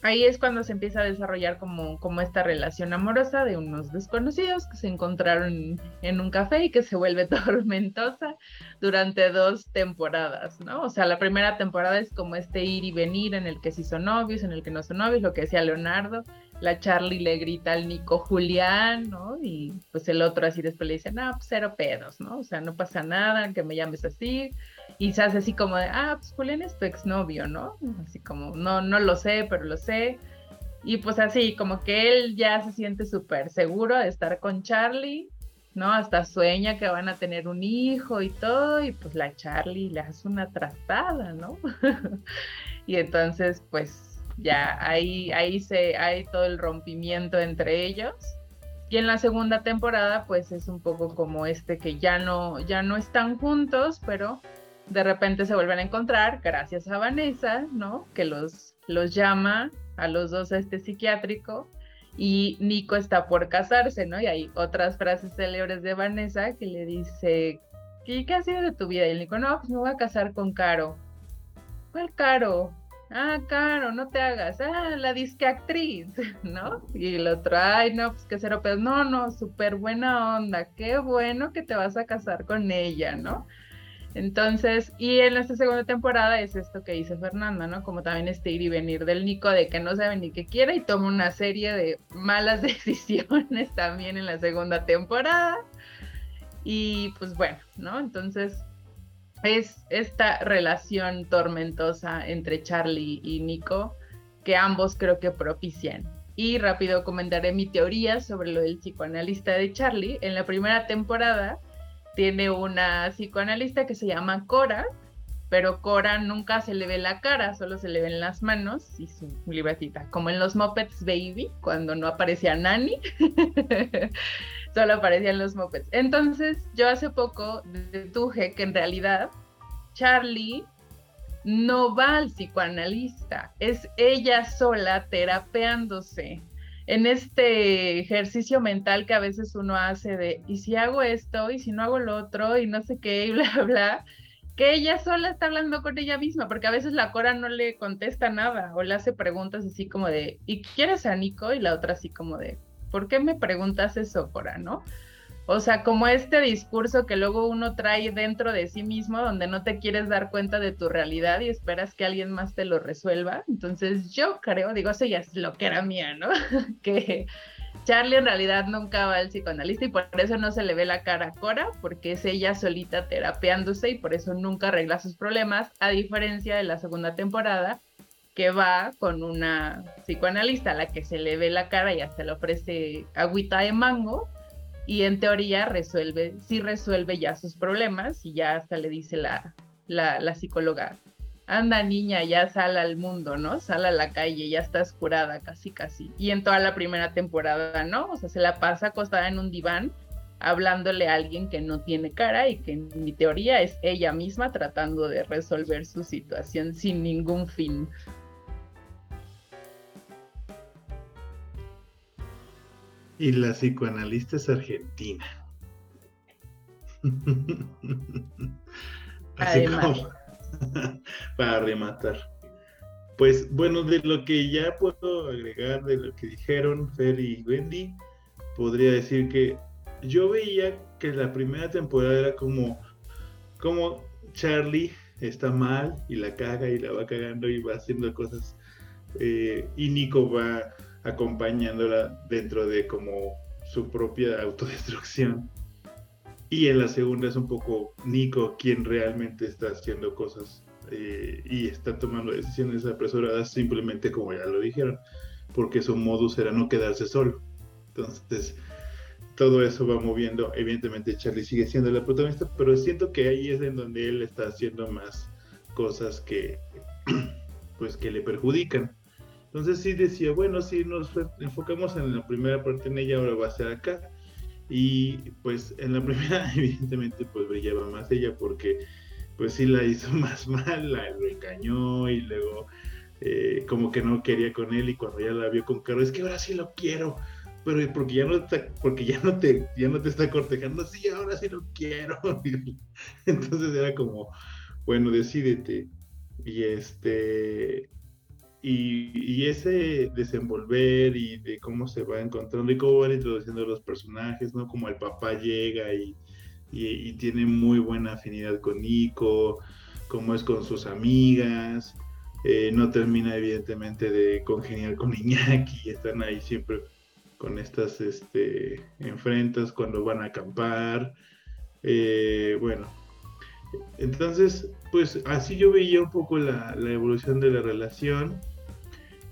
ahí es cuando se empieza a desarrollar como, como esta relación amorosa de unos desconocidos que se encontraron en un café y que se vuelve tormentosa durante dos temporadas, ¿no? O sea, la primera temporada es como este ir y venir en el que sí son novios, en el que no son novios, lo que decía Leonardo, la Charlie le grita al Nico Julián, ¿no? Y pues el otro así después le dice, no, pues cero pedos, ¿no? O sea, no pasa nada, que me llames así. Y se hace así como de, ah, pues Julián es tu exnovio, ¿no? Así como, no, no lo sé, pero lo sé. Y pues así, como que él ya se siente súper seguro de estar con Charlie, ¿no? Hasta sueña que van a tener un hijo y todo, y pues la Charlie le hace una trastada, ¿no? y entonces, pues ya ahí, ahí se, hay todo el rompimiento entre ellos. Y en la segunda temporada, pues es un poco como este que ya no, ya no están juntos, pero de repente se vuelven a encontrar gracias a Vanessa, ¿no? Que los, los llama a los dos a este psiquiátrico y Nico está por casarse, ¿no? Y hay otras frases célebres de Vanessa que le dice, ¿qué, qué ha sido de tu vida? Y él Nico, no, pues me voy a casar con Caro. ¿Cuál Caro? Ah, Caro, no te hagas. Ah, la disque actriz, ¿no? Y el otro, ay, no, pues qué cero pero No, no, súper buena onda. Qué bueno que te vas a casar con ella, ¿no? Entonces, y en esta segunda temporada es esto que dice Fernanda, ¿no? Como también este ir y venir del Nico de que no sabe ni qué quiere y toma una serie de malas decisiones también en la segunda temporada. Y pues bueno, ¿no? Entonces es esta relación tormentosa entre Charlie y Nico que ambos creo que propician. Y rápido comentaré mi teoría sobre lo del psicoanalista de Charlie. En la primera temporada, tiene una psicoanalista que se llama Cora, pero Cora nunca se le ve la cara, solo se le ven las manos y su libretita, como en los Muppets Baby, cuando no aparecía Nani, solo aparecían los Muppets. Entonces, yo hace poco deduje que en realidad Charlie no va al psicoanalista, es ella sola terapeándose en este ejercicio mental que a veces uno hace de, ¿y si hago esto? ¿Y si no hago lo otro? Y no sé qué, y bla, bla, que ella sola está hablando con ella misma, porque a veces la Cora no le contesta nada o le hace preguntas así como de, ¿y quieres a Nico? Y la otra así como de, ¿por qué me preguntas eso, Cora? ¿No? O sea, como este discurso que luego uno trae dentro de sí mismo, donde no te quieres dar cuenta de tu realidad y esperas que alguien más te lo resuelva. Entonces yo creo, digo, eso ya es lo que era mía, ¿no? que Charlie en realidad nunca va al psicoanalista y por eso no se le ve la cara a Cora, porque es ella solita terapeándose y por eso nunca arregla sus problemas, a diferencia de la segunda temporada, que va con una psicoanalista a la que se le ve la cara y hasta le ofrece agüita de mango y en teoría resuelve, sí resuelve ya sus problemas y ya hasta le dice la, la, psicóloga, anda niña, ya sal al mundo, ¿no? Sal a la calle, ya estás curada, casi, casi. Y en toda la primera temporada, ¿no? O sea, se la pasa acostada en un diván hablándole a alguien que no tiene cara y que en mi teoría es ella misma tratando de resolver su situación sin ningún fin. Y la psicoanalista es argentina. Así como para rematar. Pues bueno, de lo que ya puedo agregar de lo que dijeron Fer y Wendy, podría decir que yo veía que la primera temporada era como, como Charlie está mal y la caga y la va cagando y va haciendo cosas eh, y Nico va acompañándola dentro de como su propia autodestrucción. Y en la segunda es un poco Nico quien realmente está haciendo cosas eh, y está tomando decisiones apresuradas simplemente como ya lo dijeron, porque su modus era no quedarse solo. Entonces, todo eso va moviendo. Evidentemente Charlie sigue siendo la protagonista, pero siento que ahí es en donde él está haciendo más cosas que pues que le perjudican. Entonces sí decía, bueno, si nos enfocamos en la primera parte en ella, ahora va a ser acá. Y pues en la primera, evidentemente, pues brillaba más ella porque pues sí la hizo más mal, la lo engañó y luego eh, como que no quería con él y cuando ya la vio con Caro, es que ahora sí lo quiero, pero porque ya no está, porque ya no te, ya no te está cortejando, sí, ahora sí lo quiero. Entonces era como, bueno, decídete. Y este, y, ese desenvolver y de cómo se va encontrando y cómo van introduciendo los personajes, ¿no? Como el papá llega y, y, tiene muy buena afinidad con Nico, cómo es con sus amigas, eh, no termina evidentemente de congeniar con Iñaki, están ahí siempre con estas este, enfrentas cuando van a acampar. Eh, bueno, entonces, pues así yo veía un poco la, la evolución de la relación.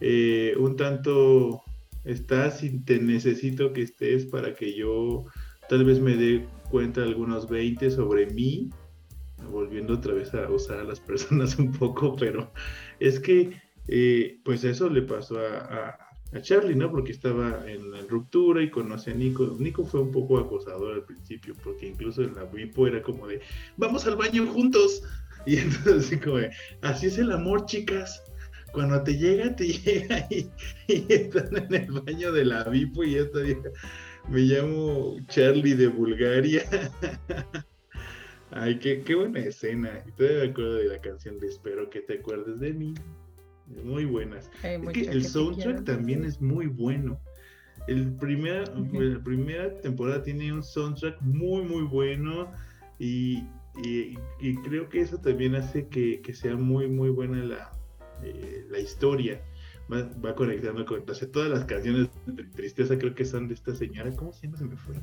Eh, un tanto estás y te necesito que estés para que yo tal vez me dé cuenta algunos 20 sobre mí, volviendo otra vez a usar a las personas un poco, pero es que eh, pues eso le pasó a, a, Charlie, ¿no? Porque estaba en la ruptura y conoce a Nico. Nico fue un poco acosador al principio, porque incluso en la Wipo era como de, vamos al baño juntos. Y entonces así es el amor, chicas cuando te llega, te llega y, están en el baño de la Vipo y esta vieja, me llamo Charlie de Bulgaria. Ay, qué, qué buena escena. Y todavía me acuerdo de la canción de Espero que te acuerdes de mí. Muy buenas. es que el soundtrack también es muy bueno. El primera, La primera temporada tiene un soundtrack muy, muy bueno y, y, creo que eso también hace que, que sea muy, muy buena la, eh, la historia. Va, va, conectando con todas las canciones de tristeza, creo que son de esta señora. ¿Cómo se llama? Se me fue.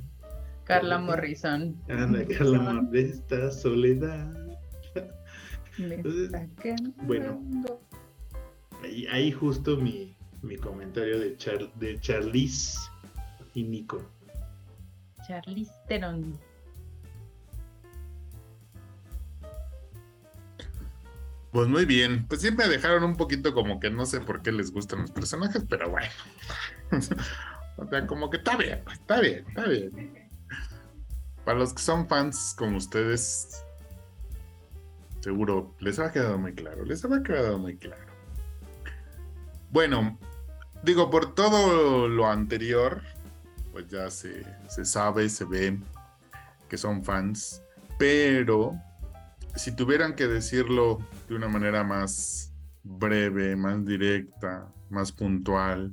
Carla Morrison. Anda, Carla Morrison, de esta soledad. Entonces, bueno, ahí, ahí justo mi, mi comentario de, Char, de Charlize y Nico. Charlize Theron. Pues muy bien, pues siempre dejaron un poquito como que no sé por qué les gustan los personajes, pero bueno. o sea, como que está bien, está bien, está bien. Para los que son fans como ustedes, seguro les ha quedado muy claro, les ha quedado muy claro. Bueno, digo, por todo lo anterior, pues ya se, se sabe, se ve que son fans, pero si tuvieran que decirlo de una manera más breve, más directa, más puntual,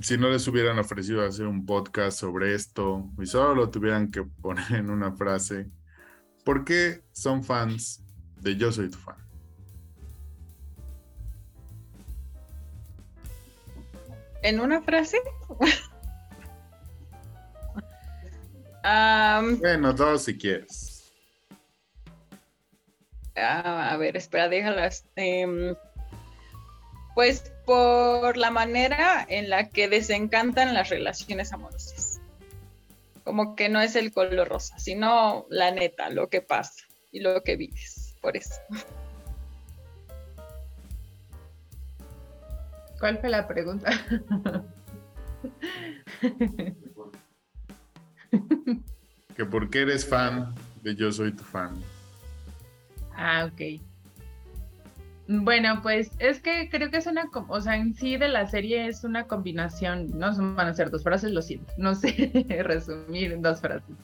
si no les hubieran ofrecido hacer un podcast sobre esto y solo lo tuvieran que poner en una frase, ¿por qué son fans de Yo Soy Tu Fan? ¿En una frase? bueno, dos si quieres. Ah, a ver, espera, déjalas. Em, pues por la manera en la que desencantan las relaciones amorosas. Como que no es el color rosa, sino la neta, lo que pasa y lo que vives. Por eso. ¿Cuál fue la pregunta? que por qué eres fan de Yo Soy tu fan. Ah, ok. Bueno, pues es que creo que es una, o sea, en sí de la serie es una combinación, no van a ser dos frases, lo siento, no sé resumir en dos frases.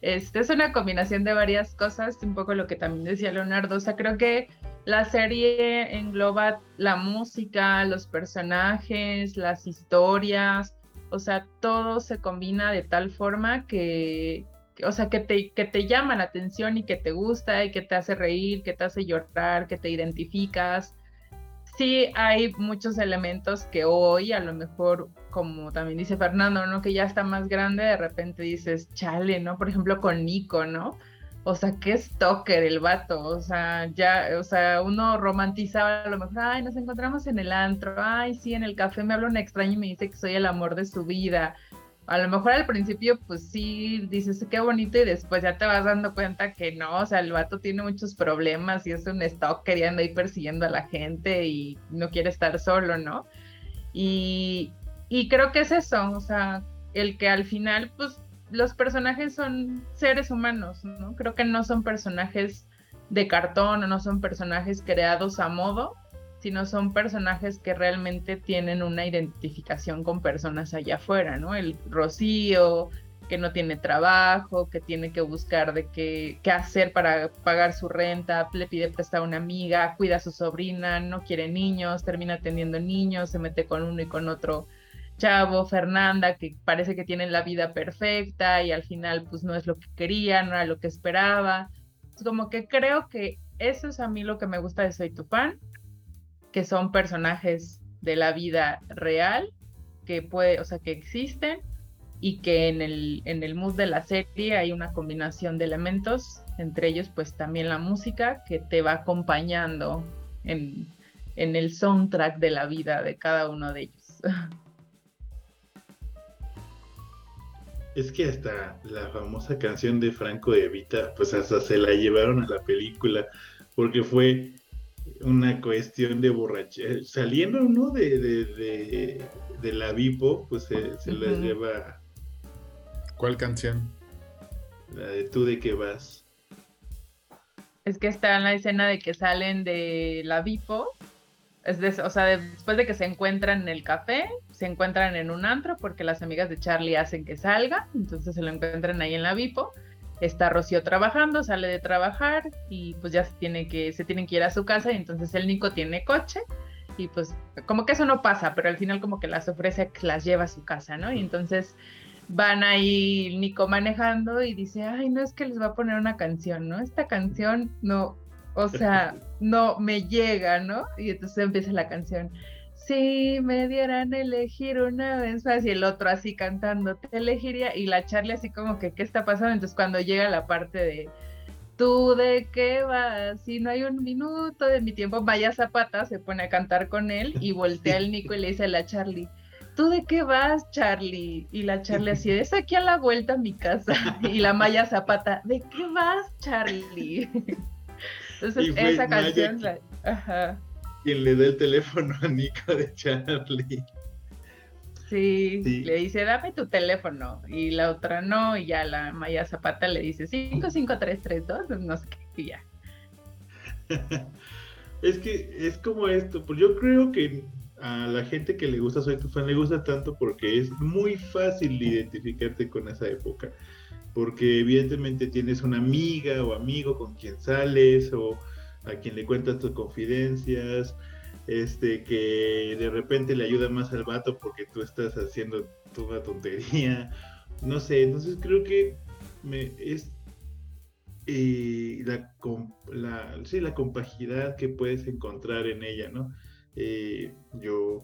Este es una combinación de varias cosas, un poco lo que también decía Leonardo, o sea, creo que la serie engloba la música, los personajes, las historias, o sea, todo se combina de tal forma que, o sea, que te, que te llama la atención y que te gusta y que te hace reír, que te hace llorar, que te identificas. Sí, hay muchos elementos que hoy, a lo mejor, como también dice Fernando, ¿no? Que ya está más grande, de repente dices, chale, ¿no? Por ejemplo, con Nico, ¿no? O sea, qué stalker el vato, o sea, ya, o sea, uno romantizaba a lo mejor, ay, nos encontramos en el antro, ay, sí, en el café me habla un extraño y me dice que soy el amor de su vida, a lo mejor al principio, pues sí, dices qué bonito y después ya te vas dando cuenta que no, o sea, el vato tiene muchos problemas y es un stock queriendo ir persiguiendo a la gente y no quiere estar solo, ¿no? Y, y creo que es eso, o sea, el que al final, pues los personajes son seres humanos, ¿no? Creo que no son personajes de cartón o no son personajes creados a modo, sino son personajes que realmente tienen una identificación con personas allá afuera, ¿no? El Rocío, que no tiene trabajo, que tiene que buscar de qué, qué hacer para pagar su renta, le pide prestar a una amiga, cuida a su sobrina, no quiere niños, termina teniendo niños, se mete con uno y con otro chavo, Fernanda, que parece que tiene la vida perfecta y al final pues no es lo que quería, no era lo que esperaba. Como que creo que eso es a mí lo que me gusta de Soy tu fan, que son personajes de la vida real, que puede, o sea, que existen y que en el, en el mood de la serie hay una combinación de elementos, entre ellos pues también la música que te va acompañando en, en el soundtrack de la vida de cada uno de ellos. Es que hasta la famosa canción de Franco de Vita, pues hasta se la llevaron a la película, porque fue una cuestión de borrachera. Saliendo, ¿no? De, de, de, la Vipo, pues se, se la lleva. ¿Cuál canción? La de tú de qué vas. Es que está en la escena de que salen de la Vipo Es de, o sea, después de que se encuentran en el café, se encuentran en un antro porque las amigas de Charlie hacen que salga, entonces se lo encuentran ahí en la Vipo. Está Rocío trabajando, sale de trabajar y pues ya se tiene que se tienen que ir a su casa y entonces el Nico tiene coche y pues como que eso no pasa, pero al final como que las ofrece que las lleva a su casa, ¿no? Y entonces van ahí Nico manejando y dice, ay, no es que les va a poner una canción, ¿no? Esta canción no, o sea, no me llega, ¿no? Y entonces empieza la canción. Si me dieran elegir una vez más y el otro así cantando, te elegiría y la Charlie así como que, ¿qué está pasando? Entonces cuando llega la parte de, ¿tú de qué vas? Si no hay un minuto de mi tiempo, vaya Zapata, se pone a cantar con él y voltea el Nico y le dice a la Charlie, ¿tú de qué vas, Charlie? Y la Charlie así, es aquí a la vuelta a mi casa. Y la Maya Zapata, ¿de qué vas, Charlie? Entonces, esa canción, ajá. Quien le da el teléfono a Nico de Charlie. Sí, le dice, dame tu teléfono. Y la otra no, y ya la Maya Zapata le dice, 55332, no sé qué, y ya. es que es como esto, pues yo creo que a la gente que le gusta Soy tu fan le gusta tanto porque es muy fácil identificarte con esa época. Porque evidentemente tienes una amiga o amigo con quien sales o a quien le cuentas tus confidencias, este que de repente le ayuda más al vato porque tú estás haciendo toda tontería. No sé, entonces creo que es eh, la, la, sí, la compaginidad que puedes encontrar en ella, ¿no? Eh, yo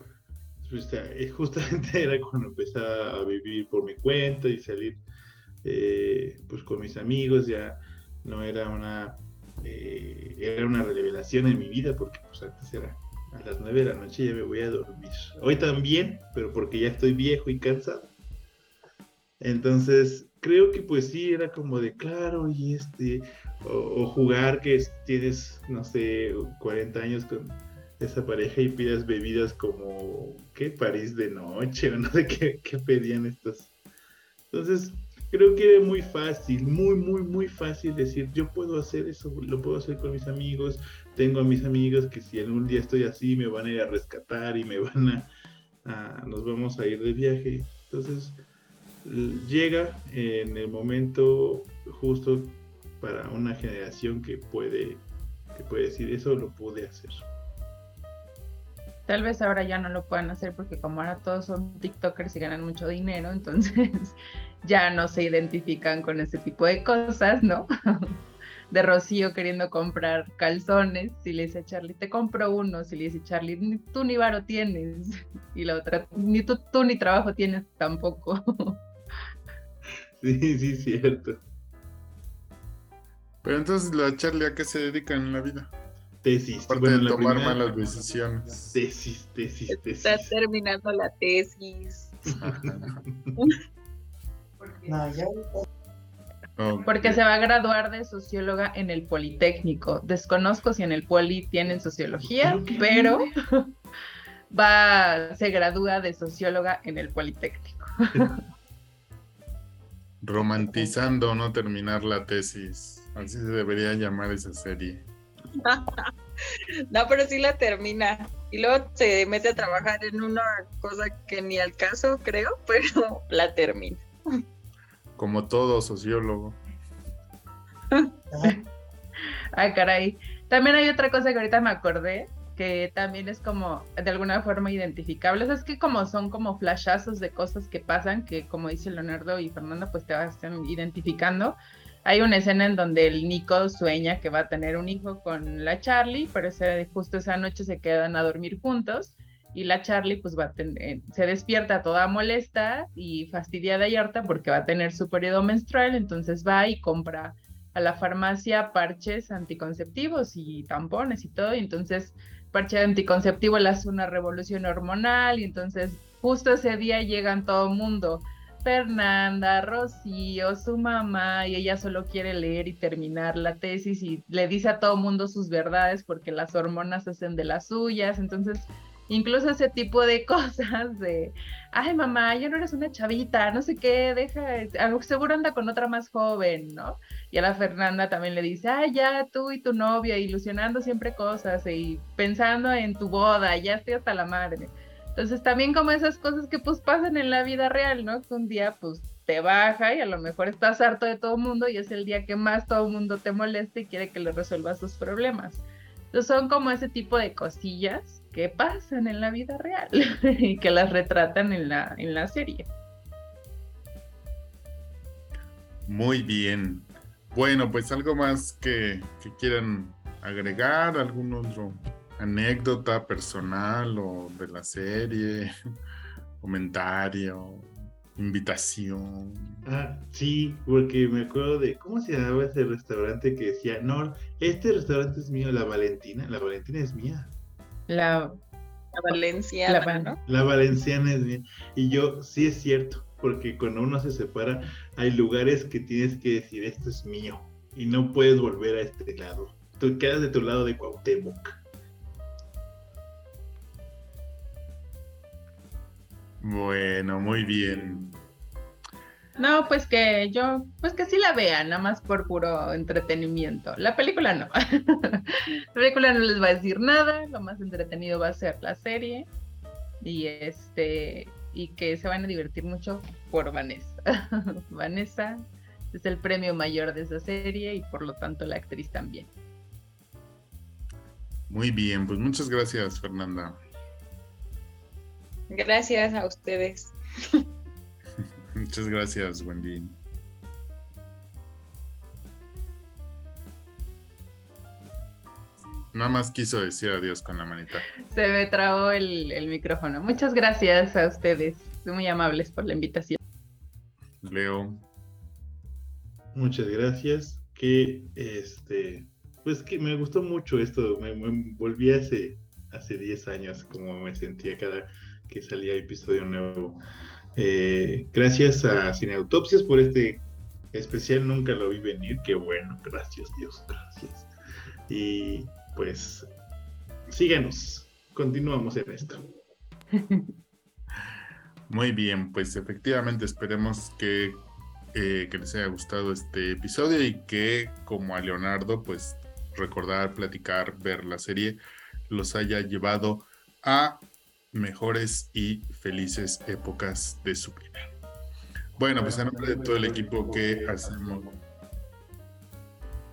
pues, eh, justamente era cuando empezaba a vivir por mi cuenta y salir pues con mis amigos, ya no era una era una revelación en mi vida porque pues antes era a las 9 de la noche ya me voy a dormir. Hoy también, pero porque ya estoy viejo y cansado. Entonces, creo que pues sí, era como de claro, y este, o, o jugar que tienes, no sé, 40 años con esa pareja y pidas bebidas como, ¿qué? París de noche, o no sé qué, qué pedían estos. Entonces, creo que era muy fácil, muy, muy, muy fácil decir, yo puedo hacer eso, lo puedo hacer con mis amigos, tengo a mis amigos que si algún día estoy así me van a ir a rescatar y me van a, a nos vamos a ir de viaje. Entonces, llega en el momento justo para una generación que puede, que puede decir, eso lo pude hacer. Tal vez ahora ya no lo puedan hacer porque como ahora todos son TikTokers y ganan mucho dinero, entonces ya no se identifican con ese tipo de cosas, ¿no? De Rocío queriendo comprar calzones, si le dice a Charlie, te compro uno, si le dice Charlie, ni tú ni varo tienes, y la otra, ni tú, tú ni trabajo tienes tampoco. Sí, sí, cierto. Pero entonces la Charlie a qué se dedica en la vida? Tesis. Aparte Bueno, de tomar primera- malas decisiones. Tesis, tesis, tesis. Está terminando la tesis. No, ya. Ok. Porque se va a graduar de socióloga en el Politécnico. Desconozco si en el Poli tienen sociología, pero va, se gradúa de socióloga en el Politécnico. Romantizando no terminar la tesis. Así se debería llamar esa serie. No, pero sí la termina. Y luego se mete a trabajar en una cosa que ni al caso, creo, pero la termina. Como todo sociólogo. Ay, caray. También hay otra cosa que ahorita me acordé, que también es como de alguna forma identificable. O sea, es que como son como flashazos de cosas que pasan, que como dice Leonardo y Fernanda, pues te vas identificando. Hay una escena en donde el Nico sueña que va a tener un hijo con la Charlie, pero ese- justo esa noche se quedan a dormir juntos y la Charlie pues va a tener, se despierta toda molesta y fastidiada y harta porque va a tener su periodo menstrual, entonces va y compra a la farmacia parches anticonceptivos y tampones y todo, y entonces parche anticonceptivo le hace una revolución hormonal y entonces justo ese día llegan todo el mundo, Fernanda, Rocío, su mamá, y ella solo quiere leer y terminar la tesis y le dice a todo mundo sus verdades porque las hormonas hacen de las suyas, entonces Incluso ese tipo de cosas de, ay mamá, ya no eres una chavita, no sé qué, deja, seguro anda con otra más joven, ¿no? Y a la Fernanda también le dice, ay ya tú y tu novia ilusionando siempre cosas y pensando en tu boda, ya estoy hasta la madre. Entonces también como esas cosas que pues pasan en la vida real, ¿no? Que un día pues te baja y a lo mejor estás harto de todo el mundo y es el día que más todo el mundo te molesta y quiere que le resuelvas sus problemas. Entonces son como ese tipo de cosillas que pasan en la vida real y que las retratan en la, en la serie. Muy bien. Bueno, pues algo más que, que quieran agregar, algún otro anécdota personal o de la serie, comentario, invitación. Ah, sí, porque me acuerdo de cómo se llamaba ese restaurante que decía, no, este restaurante es mío, la Valentina, la Valentina es mía. La, Valenciana, la, ¿no? La Valenciana es mía. Y yo, sí es cierto, porque cuando uno se separa, hay lugares que tienes que decir, esto es mío, y no puedes volver a este lado. Tú quedas de tu lado de Cuauhtémoc. Bueno, muy bien. No, pues que yo, pues que sí la vean, nada más por puro entretenimiento. La película no. la película no les va a decir nada, lo más entretenido va a ser la serie. Y este, y que se van a divertir mucho por Vanessa. Vanessa es el premio mayor de esa serie y por lo tanto la actriz también. Muy bien, pues muchas gracias, Fernanda. Gracias a ustedes. Muchas gracias, Wendy. Nada más quiso decir adiós con la manita. Se me trabó el, el micrófono. Muchas gracias a ustedes. Muy amables por la invitación. Leo. Muchas gracias. Que este, pues que me gustó mucho esto. Me, me volví hace, hace 10 años como me sentía cada que salía episodio nuevo. Eh, gracias a Cineautopsias por este especial, nunca lo vi venir, qué bueno, gracias Dios, gracias. Y pues síganos, continuamos en esto. Muy bien, pues efectivamente esperemos que, eh, que les haya gustado este episodio y que como a Leonardo, pues recordar, platicar, ver la serie, los haya llevado a mejores y felices épocas de su vida. Bueno, pues en nombre de todo el equipo que hacemos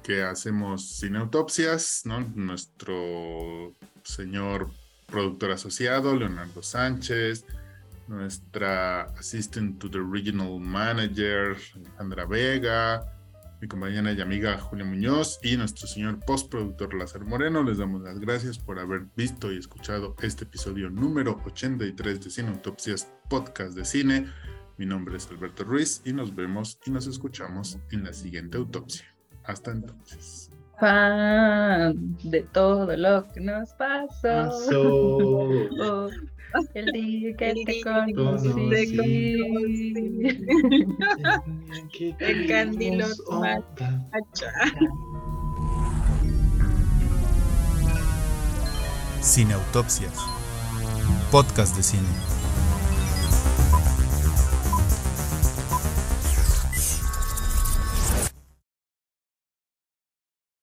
que hacemos sin autopsias. Nuestro señor productor asociado, Leonardo Sánchez, nuestra assistant to the regional manager, Alejandra Vega, mi compañera y amiga Julia Muñoz y nuestro señor postproductor Lázaro Moreno. Les damos las gracias por haber visto y escuchado este episodio número 83 de Cine Autopsias, podcast de cine. Mi nombre es Alberto Ruiz y nos vemos y nos escuchamos en la siguiente autopsia. Hasta entonces. Fan de todo lo que nos pasó. Pasó. Oh, el día que El te conocí. te El candilo. Acha. Cineautopsias. Podcast de cine.